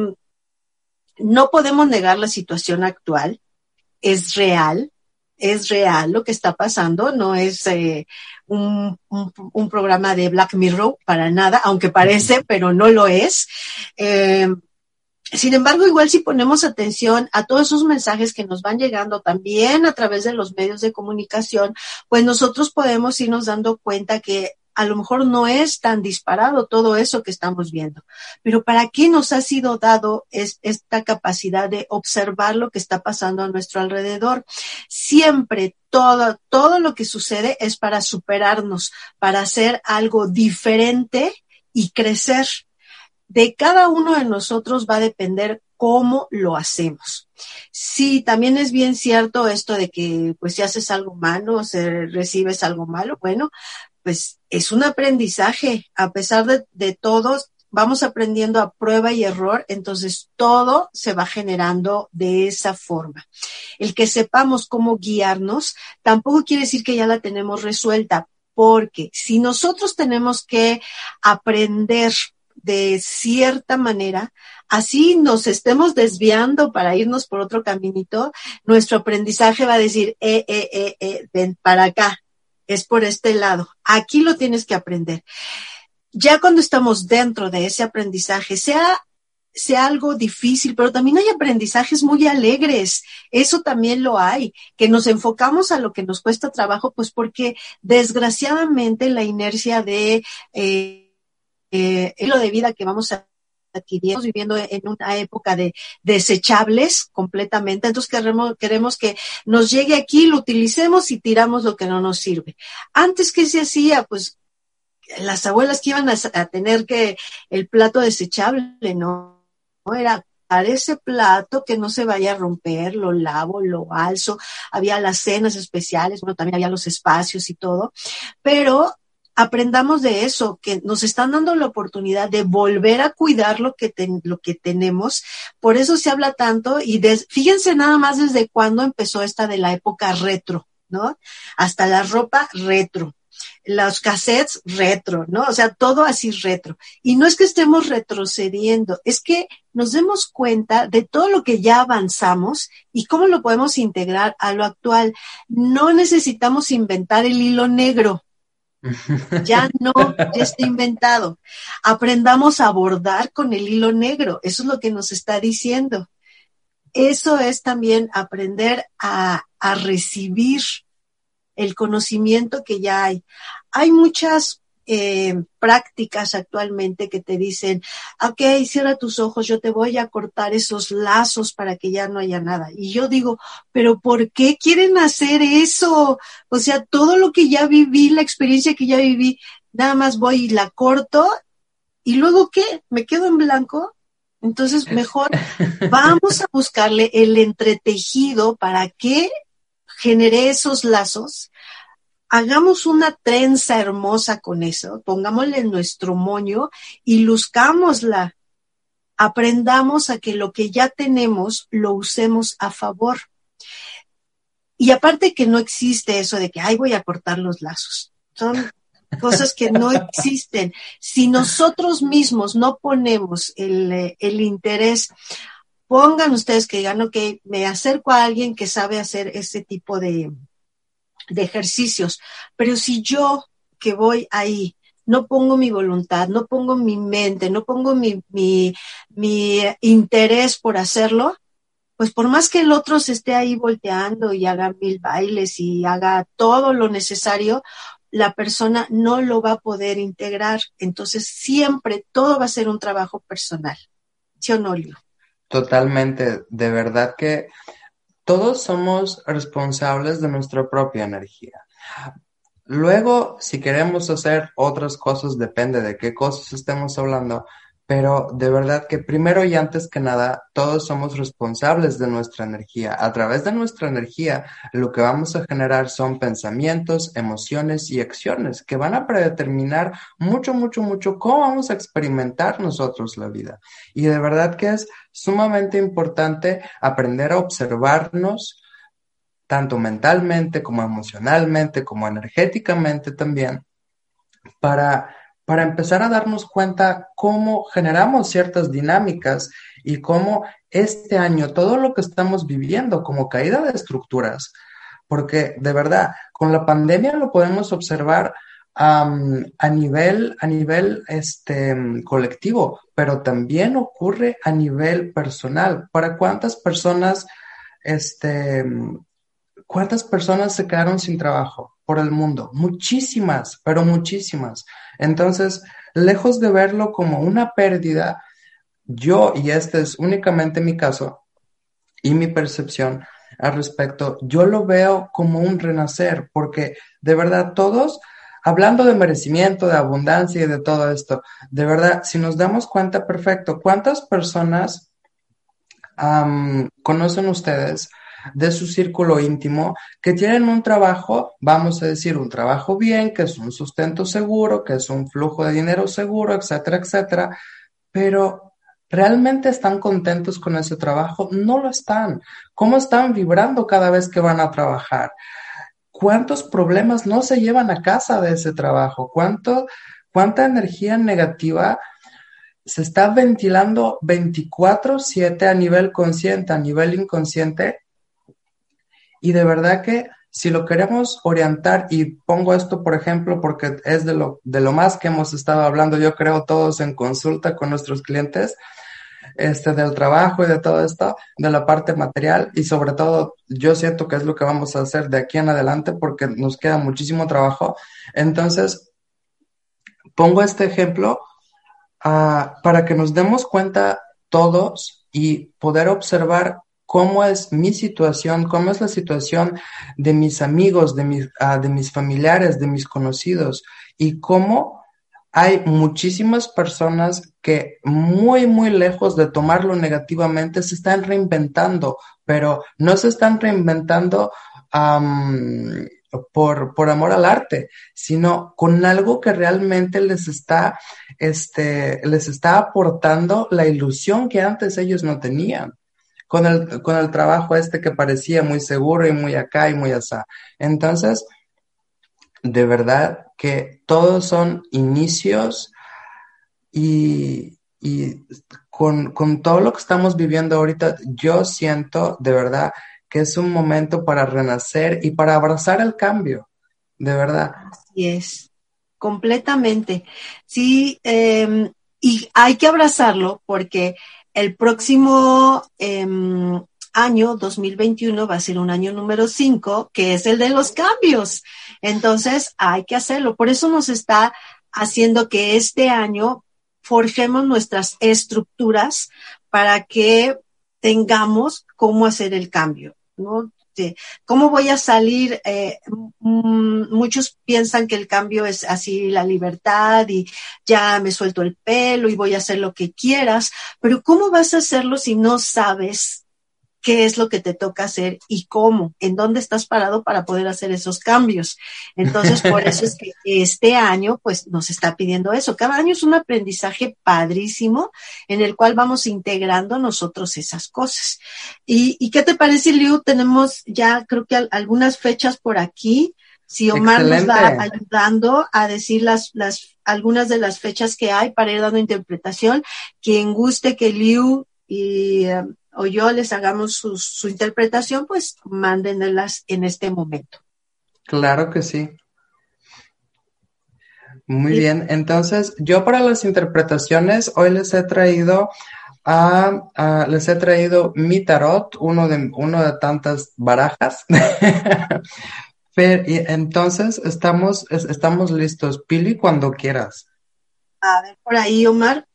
no podemos negar la situación actual, es real, es real lo que está pasando, no es eh, un, un, programa de Black Mirror para nada, aunque parece, pero no lo es. Eh, sin embargo, igual si ponemos atención a todos esos mensajes que nos van llegando también a través de los medios de comunicación, pues nosotros podemos irnos dando cuenta que a lo mejor no es tan disparado todo eso que estamos viendo. Pero ¿para qué nos ha sido dado esta capacidad de observar lo que está pasando a nuestro alrededor? Siempre todo, todo lo que sucede es para superarnos, para hacer algo diferente y crecer. De cada uno de nosotros va a depender cómo lo hacemos. Sí, también es bien cierto esto de que, pues, si haces algo malo, si recibes algo malo, bueno, pues es un aprendizaje. A pesar de, de todos, vamos aprendiendo a prueba y error, entonces todo se va generando de esa forma. El que sepamos cómo guiarnos tampoco quiere decir que ya la tenemos resuelta, porque si nosotros tenemos que aprender de cierta manera, así nos estemos desviando para irnos por otro caminito, nuestro aprendizaje va a decir, eh, eh, eh, eh, ven para acá, es por este lado, aquí lo tienes que aprender. Ya cuando estamos dentro de ese aprendizaje, sea sea algo difícil, pero también hay aprendizajes muy alegres. Eso también lo hay, que nos enfocamos a lo que nos cuesta trabajo, pues porque desgraciadamente la inercia de eh, eh, lo de vida que vamos a adquirir, viviendo en una época de desechables completamente, entonces queremos, queremos que nos llegue aquí, lo utilicemos y tiramos lo que no nos sirve. Antes que se hacía, pues las abuelas que iban a, a tener que el plato desechable, ¿no? Era ese plato que no se vaya a romper, lo lavo, lo alzo, había las cenas especiales, bueno, también había los espacios y todo, pero aprendamos de eso, que nos están dando la oportunidad de volver a cuidar lo que, lo que tenemos. Por eso se habla tanto y fíjense nada más desde cuándo empezó esta de la época retro, ¿no? Hasta la ropa retro los cassettes retro, ¿no? O sea, todo así retro. Y no es que estemos retrocediendo, es que nos demos cuenta de todo lo que ya avanzamos y cómo lo podemos integrar a lo actual. No necesitamos inventar el hilo negro. Ya no, ya está inventado. Aprendamos a bordar con el hilo negro. Eso es lo que nos está diciendo. Eso es también aprender a, a recibir el conocimiento que ya hay. Hay muchas eh, prácticas actualmente que te dicen, ok, cierra tus ojos, yo te voy a cortar esos lazos para que ya no haya nada. Y yo digo, pero ¿por qué quieren hacer eso? O sea, todo lo que ya viví, la experiencia que ya viví, nada más voy y la corto y luego qué, me quedo en blanco. Entonces, mejor vamos a buscarle el entretejido para que genere esos lazos, hagamos una trenza hermosa con eso, pongámosle nuestro moño y luzcámosla. Aprendamos a que lo que ya tenemos lo usemos a favor. Y aparte que no existe eso de que, ay, voy a cortar los lazos. Son cosas que no existen. Si nosotros mismos no ponemos el, el interés, pongan ustedes que digan, ok, me acerco a alguien que sabe hacer ese tipo de, de ejercicios, pero si yo que voy ahí no pongo mi voluntad, no pongo mi mente, no pongo mi, mi, interés por hacerlo, pues por más que el otro se esté ahí volteando y haga mil bailes y haga todo lo necesario, la persona no lo va a poder integrar. Entonces siempre todo va a ser un trabajo personal. ¿Sí o no, Totalmente, de verdad que todos somos responsables de nuestra propia energía. Luego, si queremos hacer otras cosas, depende de qué cosas estemos hablando, pero de verdad que primero y antes que nada, todos somos responsables de nuestra energía. A través de nuestra energía, lo que vamos a generar son pensamientos, emociones y acciones que van a predeterminar mucho, mucho, mucho cómo vamos a experimentar nosotros la vida. Y de verdad que es sumamente importante aprender a observarnos tanto mentalmente como emocionalmente, como energéticamente también, para para empezar a darnos cuenta cómo generamos ciertas dinámicas y cómo este año todo lo que estamos viviendo como caída de estructuras, porque de verdad, con la pandemia lo podemos observar a nivel, a nivel este, colectivo, pero también ocurre a nivel personal. ¿Para cuántas personas, este, cuántas personas se quedaron sin trabajo por el mundo? Muchísimas, pero muchísimas. Entonces, lejos de verlo como una pérdida, yo, y este es únicamente mi caso y mi percepción al respecto, yo lo veo como un renacer, porque de verdad todos, hablando de merecimiento, de abundancia y de todo esto, de verdad, si nos damos cuenta perfecto, ¿cuántas personas conocen ustedes de su círculo íntimo que tienen un trabajo, vamos a decir, un trabajo bien, que es un sustento seguro, que es un flujo de dinero seguro, etcétera, etcétera, pero ¿realmente están contentos con ese trabajo? No lo están. ¿Cómo están vibrando cada vez que van a trabajar? ¿Cuántos problemas no se llevan a casa de ese trabajo? ¿Cuánto, ¿Cuánta energía negativa se está ventilando 24/7 a nivel consciente, a nivel inconsciente. Y de verdad que si lo queremos orientar, y pongo esto por ejemplo porque es de lo, de lo más que hemos estado hablando, yo creo, todos en consulta con nuestros clientes, este, del trabajo y de todo esto, de la parte material y sobre todo yo siento que es lo que vamos a hacer de aquí en adelante porque nos queda muchísimo trabajo. Entonces, pongo este ejemplo uh, para que nos demos cuenta todos y poder observar cómo es mi situación, cómo es la situación de mis amigos, de mis, uh, de mis familiares, de mis conocidos y cómo hay muchísimas personas que muy, muy lejos de tomarlo negativamente se están reinventando, pero no se están reinventando por, por amor al arte, sino con algo que realmente les está, este, les está aportando la ilusión que antes ellos no tenían. Con el, con el trabajo este que parecía muy seguro y muy acá y muy asá. Entonces, de verdad que todos son inicios y, y con, con, todo lo que estamos viviendo ahorita, yo siento de verdad que es un momento para renacer y para abrazar el cambio, de verdad. Así es, completamente. Sí, eh, y hay que abrazarlo porque el próximo eh, año 2021 va a ser un año número 5, que es el de los cambios. Entonces, hay que hacerlo. Por eso nos está haciendo que este año forjemos nuestras estructuras para que tengamos cómo hacer el cambio. ¿no? ¿Cómo voy a salir? Eh, muchos piensan que el cambio es así la libertad y ya me suelto el pelo y voy a hacer lo que quieras, pero ¿cómo vas a hacerlo si no sabes qué es lo que te toca hacer y cómo, en dónde estás parado para poder hacer esos cambios. Entonces, por eso es que este año, pues, nos está pidiendo eso. Cada año es un aprendizaje padrísimo en el cual vamos integrando nosotros esas cosas. ¿Y, qué te parece, Liu? Tenemos ya, creo que algunas fechas por aquí. Si Omar nos va ayudando a decir las, las, algunas de las fechas que hay para ir dando interpretación, quien guste que Liu y um, o yo les hagamos su, su interpretación, pues mándenlas en este momento. Claro que sí. Muy bien, entonces yo para las interpretaciones hoy les he traído a, les he traído mi tarot, uno de, uno de tantas barajas. y entonces estamos, estamos listos. Pili, cuando quieras. A ver, por ahí, Omar,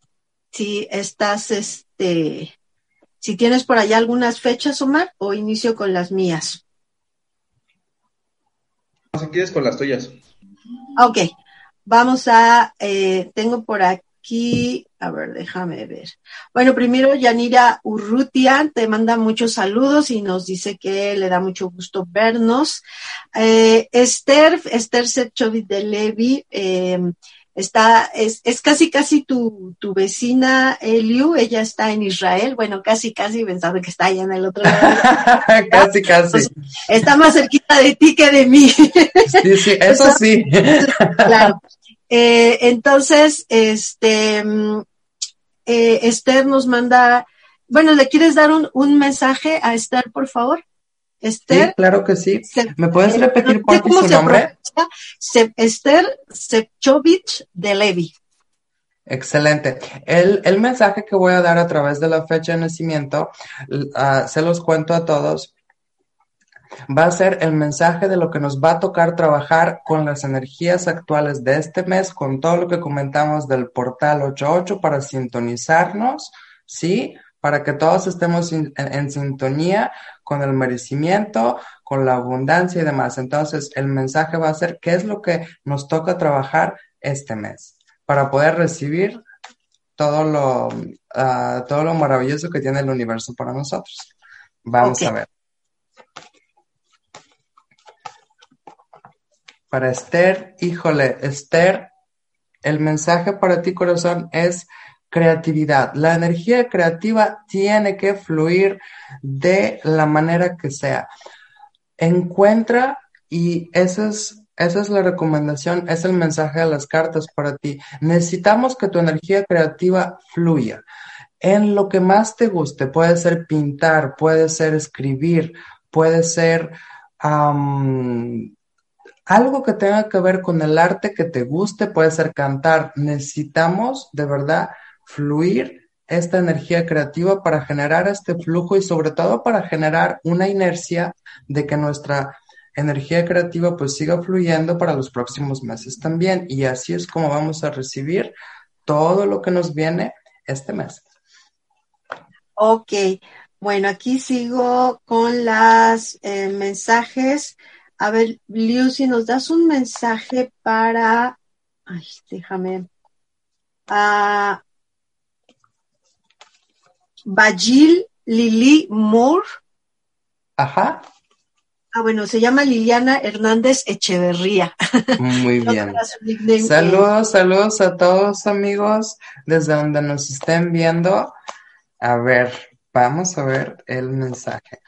si estás, este, si tienes por allá algunas fechas, Omar, o inicio con las mías. Si quieres con las tuyas. Ok, vamos a, eh, tengo por aquí, a ver, déjame ver. Bueno, primero Yanira Urrutia te manda muchos saludos y nos dice que le da mucho gusto vernos. Eh, Esther, Esther Sechovit de Levi, eh, está, es, es casi casi tu, tu vecina Eliu, ella está en Israel, bueno, casi casi pensando que está allá en el otro lado. casi casi. Está más cerquita de ti que de mí. sí, sí, eso sí. claro. Eh, entonces, este, mm, eh, Esther nos manda, bueno, ¿le quieres dar un, un mensaje a Esther, por favor? Esther. Sí, claro que sí. ¿Me puedes repetir por su nombre? Esther Sepchovich de Levi. Excelente. El, el, mensaje que voy a dar a través de la fecha de nacimiento, uh, se los cuento a todos, va a ser el mensaje de lo que nos va a tocar trabajar con las energías actuales de este mes, con todo lo que comentamos del portal 88 para sintonizarnos, ¿sí? Para que todos estemos en, en sintonía con el merecimiento, con la abundancia y demás. Entonces, el mensaje va a ser qué es lo que nos toca trabajar este mes para poder recibir todo lo, uh, todo lo maravilloso que tiene el universo para nosotros. Vamos a ver. Para Esther, híjole, Esther, el mensaje para ti, corazón, es creatividad. La energía creativa tiene que fluir de la manera que sea. Encuentra, y ese es Esa es la recomendación, es el mensaje de las cartas para ti. Necesitamos que tu energía creativa fluya en lo que más te guste. Puede ser pintar, puede ser escribir, puede ser algo que tenga que ver con el arte que te guste, puede ser cantar. Necesitamos de verdad fluir esta energía creativa para generar este flujo y sobre todo para generar una inercia de que nuestra energía creativa pues siga fluyendo para los próximos meses también. Y así es como vamos a recibir todo lo que nos viene este mes. Ok, bueno, aquí sigo con las eh, mensajes. A ver, Liu, si nos das un mensaje para. Ay, déjame. Uh, Bajil Lili Moore. Ajá. Ah, bueno, se llama Liliana Hernández Echeverría. Muy bien. saludos, saludos a todos amigos desde donde nos estén viendo. A ver, vamos a ver el mensaje.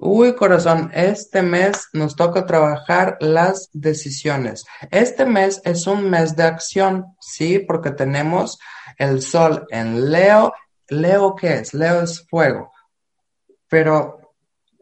Uy, corazón, este mes nos toca trabajar las decisiones. Este mes es un mes de acción, sí, porque tenemos el sol en Leo. Leo, ¿qué es? Leo es fuego. Pero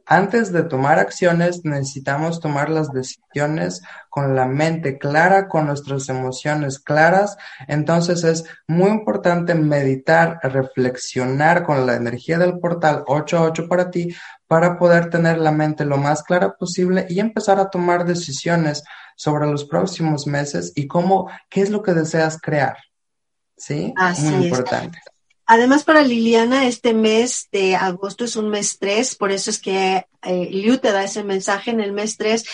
antes de tomar acciones necesitamos tomar las decisiones con la mente clara, con nuestras emociones claras. Entonces es muy importante meditar, reflexionar con la energía del portal 88 para ti para poder tener la mente lo más clara posible y empezar a tomar decisiones sobre los próximos meses y cómo, qué es lo que deseas crear. ¿Sí? muy importante. Además, para Liliana, este mes de agosto es un mes 3, por eso es que eh, Liu te da ese mensaje en el mes 3.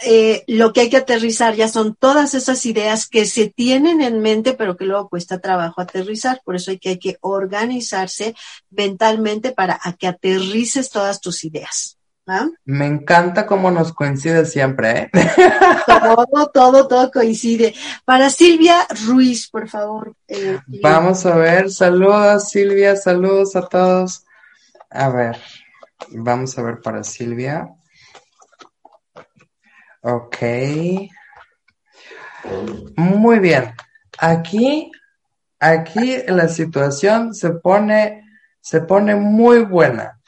Eh, lo que hay que aterrizar ya son todas esas ideas que se tienen en mente, pero que luego cuesta trabajo aterrizar. Por eso hay que, hay que organizarse mentalmente para que aterrices todas tus ideas. ¿Ah? Me encanta cómo nos coincide siempre, ¿eh? Todo, todo, todo coincide. Para Silvia Ruiz, por favor. Eh, Vamos a ver, saludos Silvia, saludos a todos. A ver, vamos a ver para Silvia. Ok. Muy bien. Aquí, aquí la situación se pone, se pone muy buena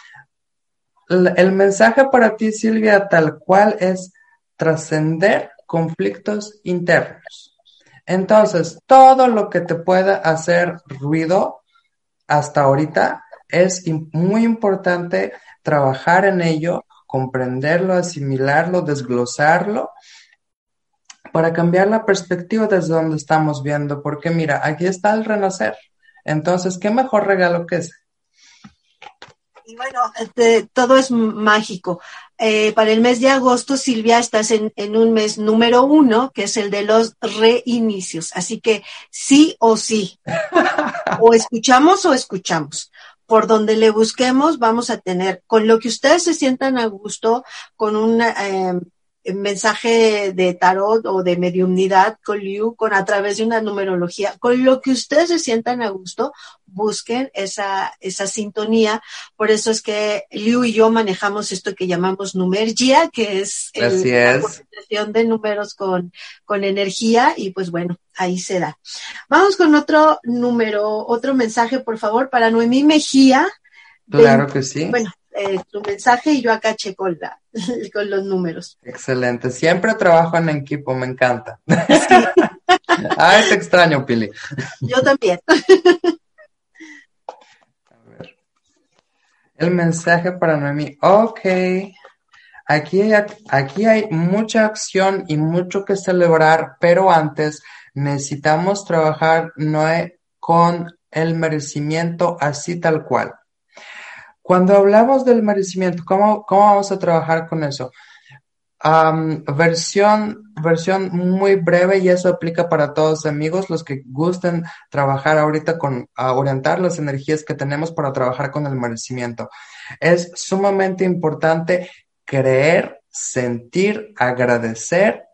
el mensaje para ti, Silvia, tal cual es trascender conflictos internos. Entonces, todo lo que te pueda hacer ruido hasta ahorita es muy importante trabajar en ello, comprenderlo, asimilarlo, desglosarlo para cambiar la perspectiva desde donde estamos viendo, porque mira, aquí está el renacer. Entonces, ¿qué mejor regalo que ese? Y bueno, este, todo es mágico. Eh, para el mes de agosto, Silvia, estás en, en, un mes número uno, que es el de los reinicios. Así que sí o sí. o escuchamos o escuchamos. Por donde le busquemos, vamos a tener, con lo que ustedes se sientan a gusto, con una, eh, mensaje de tarot o de mediumnidad con Liu, con a través de una numerología, con lo que ustedes se sientan a gusto, busquen esa, esa sintonía. Por eso es que Liu y yo manejamos esto que llamamos numergia, que es, la combinación de números con, con energía, y pues bueno, ahí se da. Vamos con otro número, otro mensaje, por favor, para Noemí Mejía. Claro que sí. Bueno, eh, tu mensaje y yo acá checo con los números. Excelente. Siempre trabajo en equipo, me encanta. Ay, te extraño, Pili. Yo también. A ver. El mensaje para Noemi. Ok. Aquí hay, aquí hay mucha acción y mucho que celebrar, pero antes necesitamos trabajar Noé con el merecimiento así tal cual. Cuando hablamos del merecimiento, ¿cómo, cómo vamos a trabajar con eso? versión, versión muy breve y eso aplica para todos amigos, los que gusten trabajar ahorita con, orientar las energías que tenemos para trabajar con el merecimiento. Es sumamente importante creer, sentir, agradecer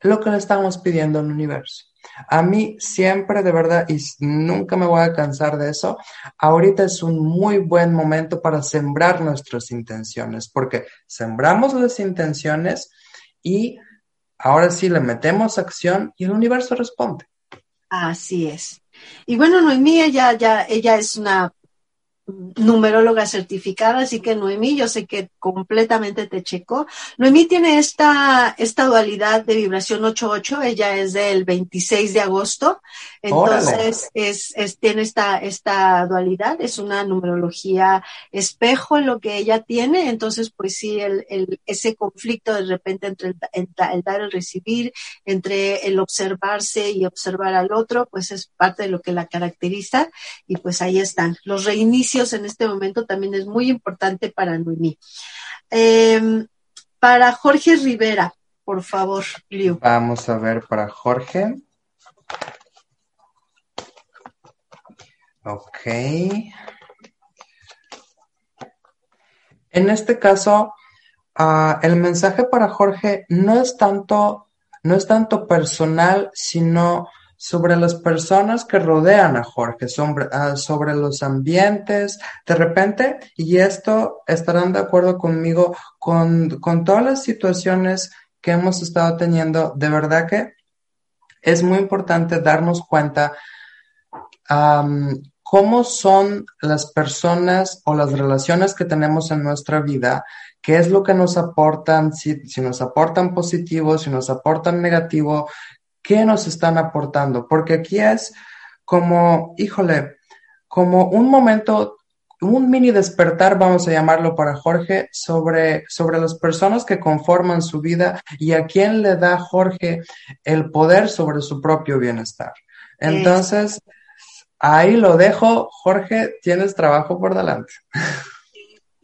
lo que le estamos pidiendo al universo. A mí siempre, de verdad, y nunca me voy a cansar de eso, ahorita es un muy buen momento para sembrar nuestras intenciones, porque sembramos las intenciones y ahora sí le metemos acción y el universo responde. Así es. Y bueno, Noemí, ella ya, ella es una numeróloga certificada, así que Noemí, yo sé que completamente te checó. Noemí tiene esta, esta dualidad de vibración 8-8, ella es del 26 de agosto, entonces es, es, tiene esta, esta dualidad, es una numerología espejo lo que ella tiene, entonces pues sí, el, el, ese conflicto de repente entre el, el, el dar y el recibir, entre el observarse y observar al otro, pues es parte de lo que la caracteriza y pues ahí están los reinicios en este momento también es muy importante para Noemí. Em, para Jorge Rivera, por favor, Liu. Vamos a ver para Jorge. Ok. En este caso, uh, el mensaje para Jorge no es tanto, no es tanto personal, sino sobre las personas que rodean a Jorge, sobre, ah, sobre los ambientes, de repente, y esto estarán de acuerdo conmigo, con, con todas las situaciones que hemos estado teniendo, de verdad que es muy importante darnos cuenta cómo son las personas o las relaciones que tenemos en nuestra vida, qué es lo que nos aportan, si, si nos aportan positivo, si nos aportan negativo, ¿Qué nos están aportando? Porque aquí es como, híjole, como un momento, un mini despertar, vamos a llamarlo para Jorge, sobre, sobre las personas que conforman su vida y a quién le da Jorge el poder sobre su propio bienestar. Entonces, ahí lo dejo. Jorge, tienes trabajo por delante.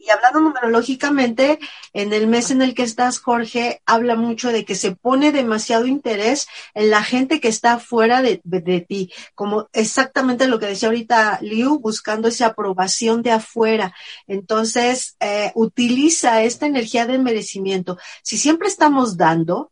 Y hablando numerológicamente, en el mes en el que estás, Jorge, habla mucho de que se pone demasiado interés en la gente que está fuera de, ti, como exactamente lo que decía ahorita Liu, buscando esa aprobación de afuera. Entonces, eh, utiliza esta energía del merecimiento. Si siempre estamos dando,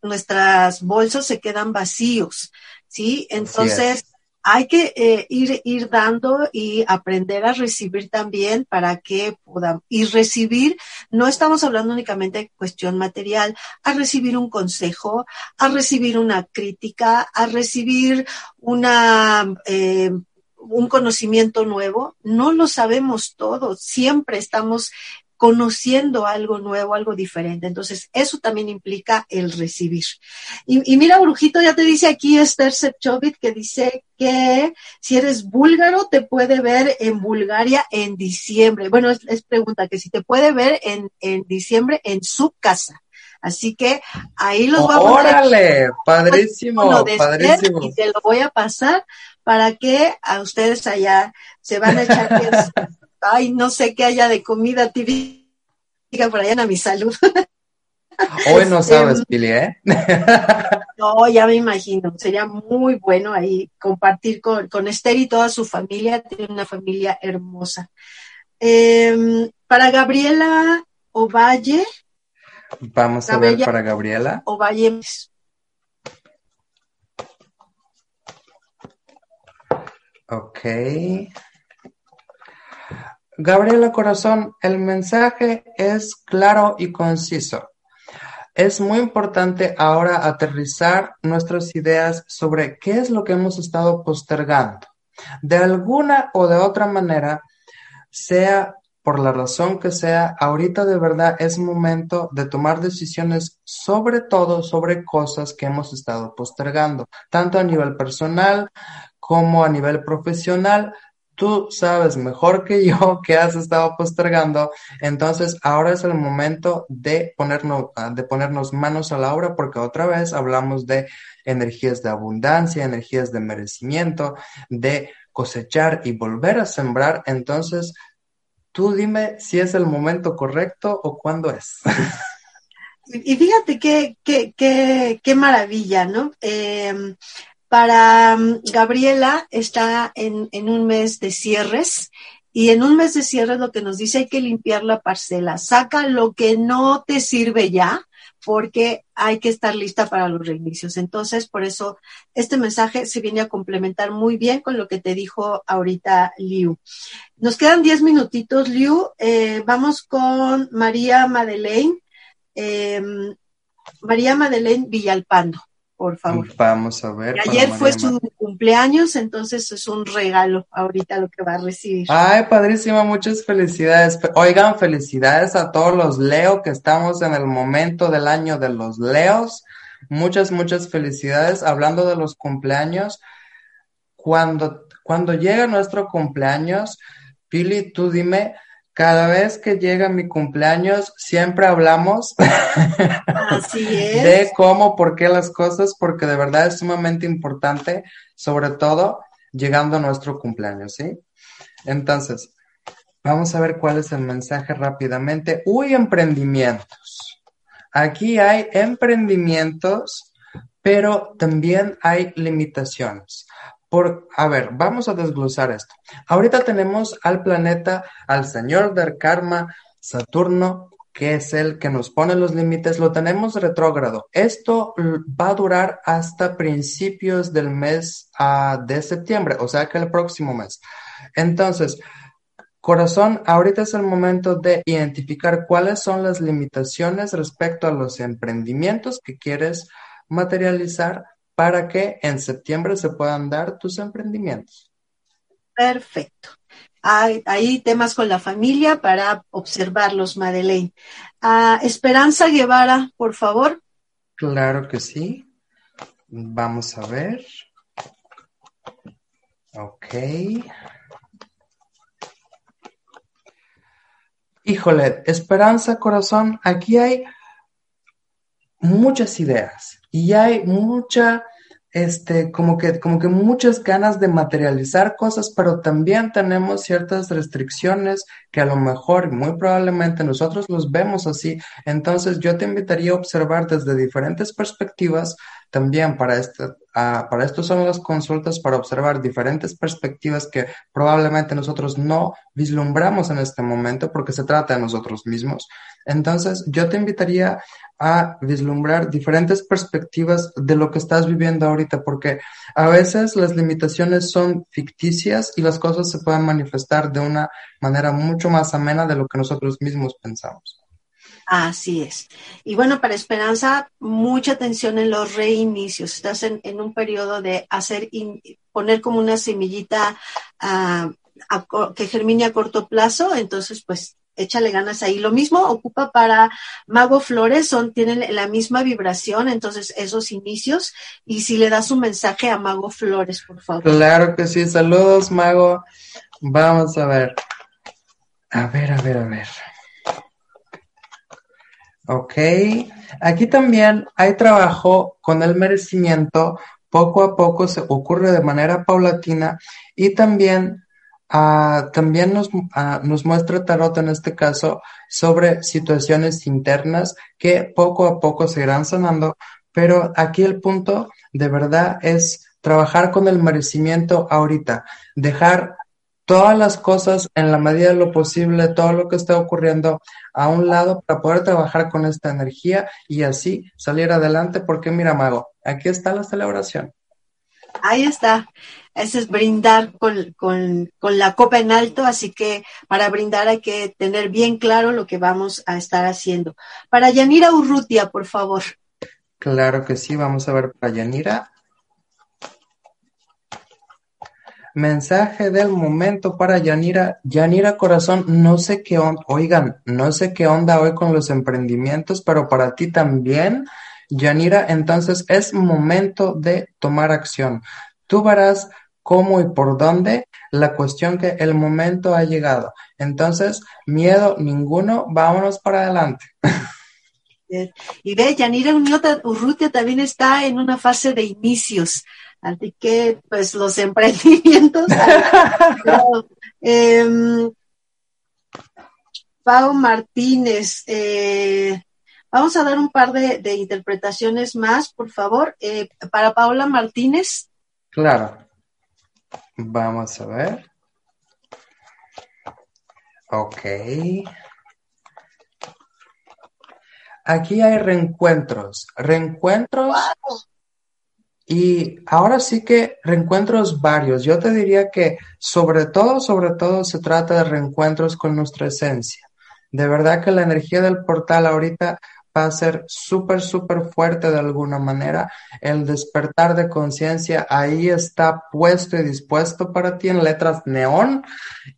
nuestras bolsas se quedan vacíos, ¿sí? Entonces, hay que eh, ir, ir dando y aprender a recibir también para que podamos, y recibir, no estamos hablando únicamente de cuestión material, a recibir un consejo, a recibir una crítica, a recibir una, eh, un conocimiento nuevo, no lo sabemos todo, siempre estamos conociendo algo nuevo, algo diferente. Entonces, eso también implica el recibir. Y, mira, Brujito, ya te dice aquí Esther Sepchovit que dice que si eres búlgaro, te puede ver en Bulgaria en diciembre. Bueno, es, pregunta que si te puede ver en, en diciembre en su casa. Así que ahí los vamos ¡Órale! Padrísimo, padrísimo. Y te lo voy a pasar para que a ustedes allá se van a echar ay, no sé qué haya de comida típica por allá en mi salud. Hoy no sabes, Pili, ¿eh? no, ya me imagino. Sería muy bueno ahí compartir con, con Esther y toda su familia. Tiene una familia hermosa. Em, para Gabriela Ovalle. Vamos a ver para Gabriela. Ovalle. Ok. Gabriela Corazón, el mensaje es claro y conciso. Es muy importante ahora aterrizar nuestras ideas sobre qué es lo que hemos estado postergando. De alguna o de otra manera, sea por la razón que sea, ahorita de verdad es momento de tomar decisiones sobre todo sobre cosas que hemos estado postergando, tanto a nivel personal como a nivel profesional, tú sabes mejor que yo que has estado postergando, entonces ahora es el momento de ponernos, ah, de ponernos manos a la obra porque otra vez hablamos de energías de abundancia, energías de merecimiento, de cosechar y volver a sembrar, entonces tú dime si es el momento correcto o cuándo es. Y fíjate qué, qué, qué, qué maravilla, ¿no? Eh, para mm, Gabriela está en, un mes de cierres y en un mes de cierres lo que nos dice hay que limpiar la parcela. Saca lo que no te sirve ya, porque hay que estar lista para los reinicios. Entonces, por eso este mensaje se viene a complementar muy bien con lo que te dijo ahorita Liu. Nos quedan diez minutitos, Liu. Eh, vamos con María Madeleine. Eh, María Madeleine Villalpando por favor. Vamos a ver. Ayer fue su cumpleaños, entonces es un regalo ahorita lo que va a recibir. Ay, padrísimo, muchas felicidades. Oigan, felicidades a todos los Leo que estamos en el momento del año de los Leos. Muchas, muchas felicidades. Hablando de los cumpleaños, cuando, cuando llega nuestro cumpleaños, Pili, tú dime, cada vez que llega mi cumpleaños, siempre hablamos de cómo, por qué las cosas, porque de verdad es sumamente importante, sobre todo llegando a nuestro cumpleaños, ¿sí? Entonces, vamos a ver cuál es el mensaje rápidamente. Uy, emprendimientos. Aquí hay emprendimientos, pero también hay limitaciones. Por, a ver, vamos a desglosar esto. Ahorita tenemos al planeta, al señor del karma, Saturno, que es el que nos pone los límites, lo tenemos retrógrado. Esto va a durar hasta principios del mes uh, de septiembre, o sea que el próximo mes. Entonces, corazón, ahorita es el momento de identificar cuáles son las limitaciones respecto a los emprendimientos que quieres materializar para que en septiembre se puedan dar tus emprendimientos. Perfecto. Hay, hay temas con la familia para observarlos, Madeleine. Ah, Esperanza Guevara, por favor. Claro que sí. Vamos a ver. Ok. Híjole, Esperanza, corazón, aquí hay muchas ideas y hay mucha, este, como que, como que muchas ganas de materializar cosas, pero también tenemos ciertas restricciones que a lo mejor, muy probablemente nosotros los vemos así. Entonces yo te invitaría a observar desde diferentes perspectivas también para este, uh, para esto son las consultas para observar diferentes perspectivas que probablemente nosotros no vislumbramos en este momento porque se trata de nosotros mismos. Entonces, yo te invitaría a vislumbrar diferentes perspectivas de lo que estás viviendo ahorita, porque a veces las limitaciones son ficticias y las cosas se pueden manifestar de una manera mucho más amena de lo que nosotros mismos pensamos. Así es. Y bueno, para Esperanza, mucha atención en los reinicios. Estás en, un periodo de hacer, poner como una semillita ah, que germine a corto plazo, entonces pues échale ganas ahí. Lo mismo ocupa para Mago Flores, son, tienen la misma vibración, entonces esos inicios. Y si le das un mensaje a Mago Flores, por favor. Claro que sí, saludos, Mago. Vamos a ver. A ver, a ver, a ver. Ok, aquí también hay trabajo con el merecimiento, poco a poco se ocurre de manera paulatina y también Ah, también nos, ah, nos muestra Tarot en este caso sobre situaciones internas que poco a poco se irán sanando, pero aquí el punto de verdad es trabajar con el merecimiento ahorita, dejar todas las cosas en la medida de lo posible, todo lo que está ocurriendo a un lado para poder trabajar con esta energía y así salir adelante, porque mira, Mago, aquí está la celebración. Ahí está. Ese es brindar con, con, con, la copa en alto, así que para brindar hay que tener bien claro lo que vamos a estar haciendo. Para Yanira Urrutia, por favor. Claro que sí, vamos a ver para Yanira. Mensaje del momento para Yanira. Yanira Corazón, no sé qué onda, oigan, no sé qué onda hoy con los emprendimientos, pero para ti también Yanira, entonces es momento de tomar acción. Tú verás cómo y por dónde, la cuestión que el momento ha llegado. Entonces, miedo ninguno, vámonos para adelante. Y ve, Yanira Urrutia también está en una fase de inicios, así que pues los emprendimientos. eh, Pau Martínez, eh, Vamos a dar un par de, interpretaciones más, por favor. Eh, para Paola Martínez. Claro. Vamos a ver. Ok. aquí hay reencuentros, reencuentros y ahora sí que reencuentros varios. Yo te diría que sobre todo, sobre todo se trata de reencuentros con nuestra esencia. De verdad que la energía del portal ahorita va a ser súper, súper fuerte de alguna manera. El despertar de conciencia ahí está puesto y dispuesto para ti en letras neón.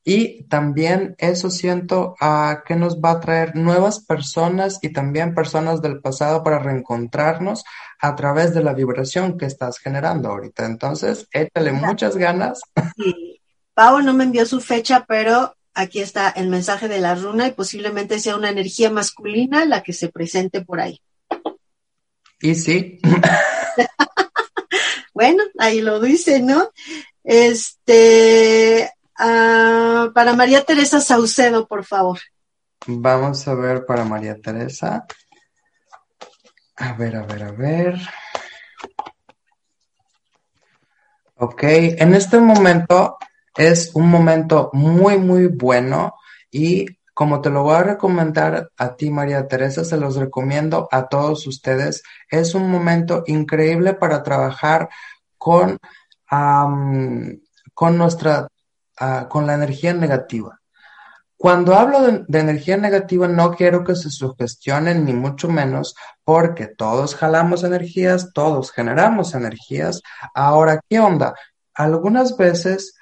Y también eso siento a que nos va a traer nuevas personas y también personas del pasado para reencontrarnos a través de la vibración que estás generando ahorita. Entonces, échale muchas ganas. Sí. Pau no me envió su fecha, pero aquí está el mensaje de la runa y posiblemente sea una energía masculina la que se presente por ahí. Y sí. bueno, ahí lo dice, ¿no? Este, uh, para María Teresa Saucedo, por favor. Vamos a ver para María Teresa. A ver, a ver, a ver. Ok, en este momento es un momento muy, muy bueno y como te lo voy a recomendar a ti, María Teresa, se los recomiendo a todos ustedes. Es un momento increíble para trabajar con, con nuestra, ah, con la energía negativa. Cuando hablo de, de, energía negativa, no quiero que se sugestionen, ni mucho menos, porque todos jalamos energías, todos generamos energías. Ahora, ¿qué onda? Algunas veces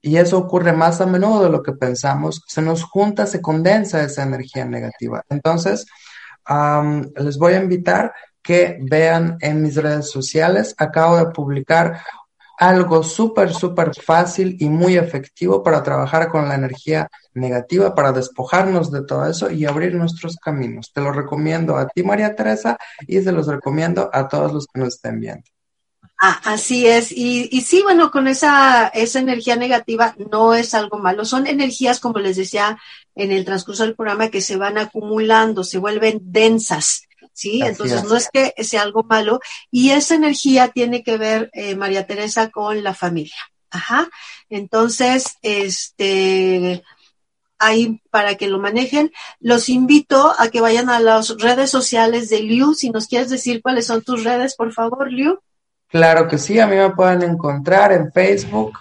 y eso ocurre más a menudo de lo que pensamos, se nos junta, se condensa esa energía negativa. Entonces, les voy a invitar que vean en mis redes sociales, acabo de publicar algo súper, súper fácil y muy efectivo para trabajar con la energía negativa, para despojarnos de todo eso y abrir nuestros caminos. Te lo recomiendo a ti, María Teresa, y se los recomiendo a todos los que nos estén viendo. Ah, así es. Y, y sí, bueno, con esa, esa energía negativa no es algo malo. Son energías, como les decía en el transcurso del programa, que se van acumulando, se vuelven densas. ¿sí? Entonces no es que sea algo malo y esa energía tiene que ver, eh, María Teresa, con la familia. Ajá. Entonces, este, ahí para que lo manejen, los invito a que vayan a las redes sociales de Liu. Si nos quieres decir cuáles son tus redes, por favor, Liu. Claro que sí, a mí me pueden encontrar en Facebook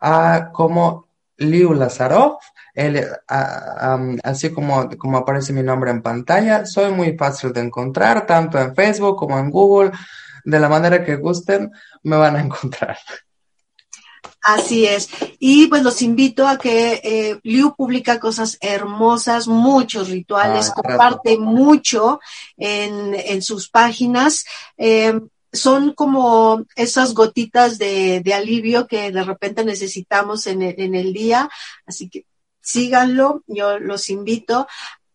uh, como Liu Lazarov, el, um, así como, como aparece mi nombre en pantalla. Soy muy fácil de encontrar, tanto en Facebook como en Google. De la manera que gusten, me van a encontrar. Así es. Y pues los invito a que eh, Liu publica cosas hermosas, muchos rituales, ah, comparte mucho en, en, sus páginas. Eh, son como esas gotitas de, de, alivio que de repente necesitamos en el, en el día. Así que síganlo, yo los invito.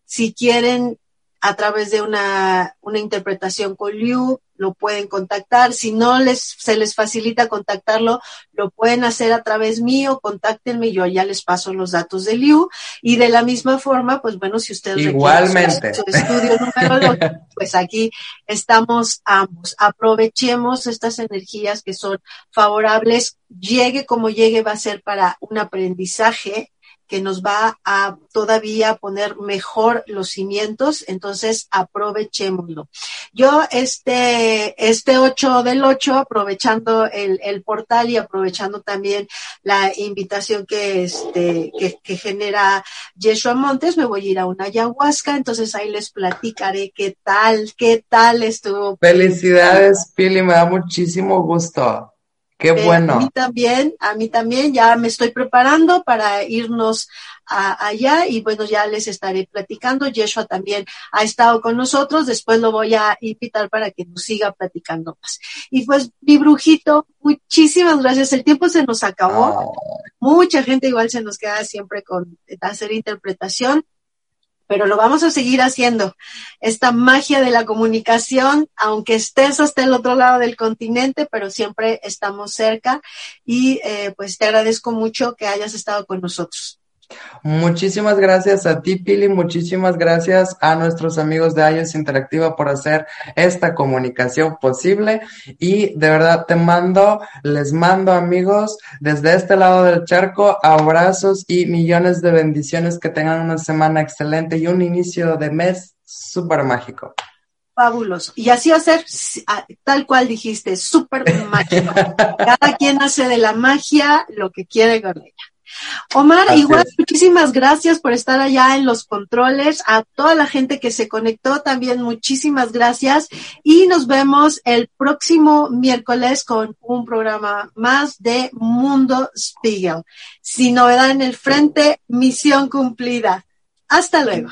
Si quieren a través de una, una interpretación con Liu, lo pueden contactar. Si no les, se les facilita contactarlo, lo pueden hacer a través mío, contáctenme, yo ya les paso los datos de Liu. Y de la misma forma, pues bueno, si ustedes Igualmente. su estudio número pues aquí estamos ambos. Aprovechemos estas energías que son favorables, llegue como llegue, va a ser para un aprendizaje que nos va a todavía poner mejor los cimientos, entonces aprovechémoslo. Yo este, este 8 del 8, aprovechando el, el portal y aprovechando también la invitación que, este, que, que genera Yeshua Montes, me voy a ir a una ayahuasca, entonces ahí les platicaré qué tal, qué tal estuvo. Felicidades, Pili, me da muchísimo gusto. Qué bueno. a mí también, a mí también, ya me estoy preparando para irnos a, allá y bueno, ya les estaré platicando. Yeshua también ha estado con nosotros, después lo voy a invitar para que nos siga platicando más. Y pues, mi brujito, muchísimas gracias. El tiempo se nos acabó. Mucha gente igual se nos queda siempre con hacer interpretación pero lo vamos a seguir haciendo. Esta magia de la comunicación, aunque estés hasta el otro lado del continente, pero siempre estamos cerca y eh, pues te agradezco mucho que hayas estado con nosotros. Muchísimas gracias a ti, Pili. Muchísimas gracias a nuestros amigos de iOS Interactiva por hacer esta comunicación posible. Y de verdad te mando, les mando amigos desde este lado del charco, abrazos y millones de bendiciones. Que tengan una semana excelente y un inicio de mes súper mágico. Fabuloso. Y así va a ser, tal cual dijiste, súper mágico. Cada quien hace de la magia lo que quiere con ella. Omar, igual muchísimas gracias por estar allá en los controles. A toda la gente que se conectó también muchísimas gracias. Y nos vemos el próximo miércoles con un programa más de Mundo Spiegel. Sin novedad en el frente, misión cumplida. Hasta luego.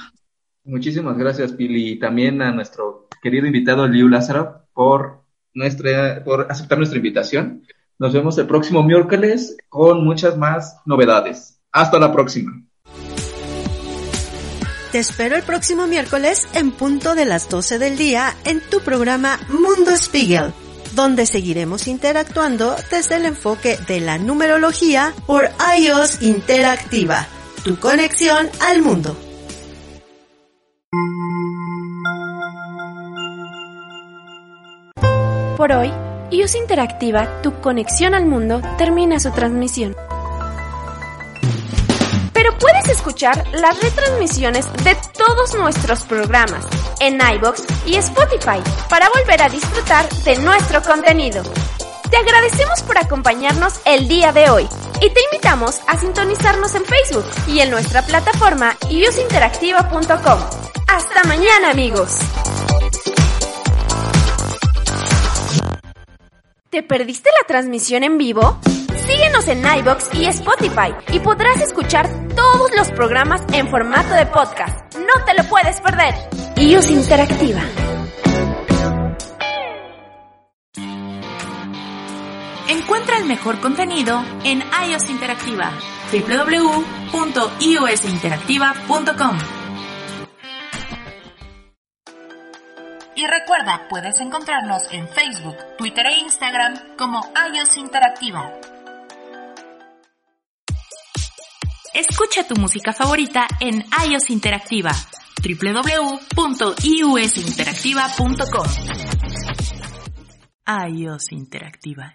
Muchísimas gracias, Pili, y también a nuestro querido invitado Liu Lázaro por nuestra, por aceptar nuestra invitación. Nos vemos el próximo miércoles con muchas más novedades. Hasta la próxima. Te espero el próximo miércoles en punto de las 12 del día en tu programa Mundo Spiegel, donde seguiremos interactuando desde el enfoque de la numerología por iOS Interactiva, tu conexión al mundo. Por hoy, IUS Interactiva, tu conexión al mundo, termina su transmisión. Pero puedes escuchar las retransmisiones de todos nuestros programas en iBox y Spotify para volver a disfrutar de nuestro contenido. Te agradecemos por acompañarnos el día de hoy y te invitamos a sintonizarnos en Facebook y en nuestra plataforma iusinteractiva.com. Hasta mañana amigos. ¿Te perdiste la transmisión en vivo? Síguenos en iBox y Spotify y podrás escuchar todos los programas en formato de podcast. No te lo puedes perder. iOS Interactiva. Encuentra el mejor contenido en iOS Interactiva. www.iosinteractiva.com Y recuerda, puedes encontrarnos en Facebook, Twitter e Instagram como iOS Interactiva. Escucha tu música favorita en iOS Interactiva www.iusinteractiva.com iOS Interactiva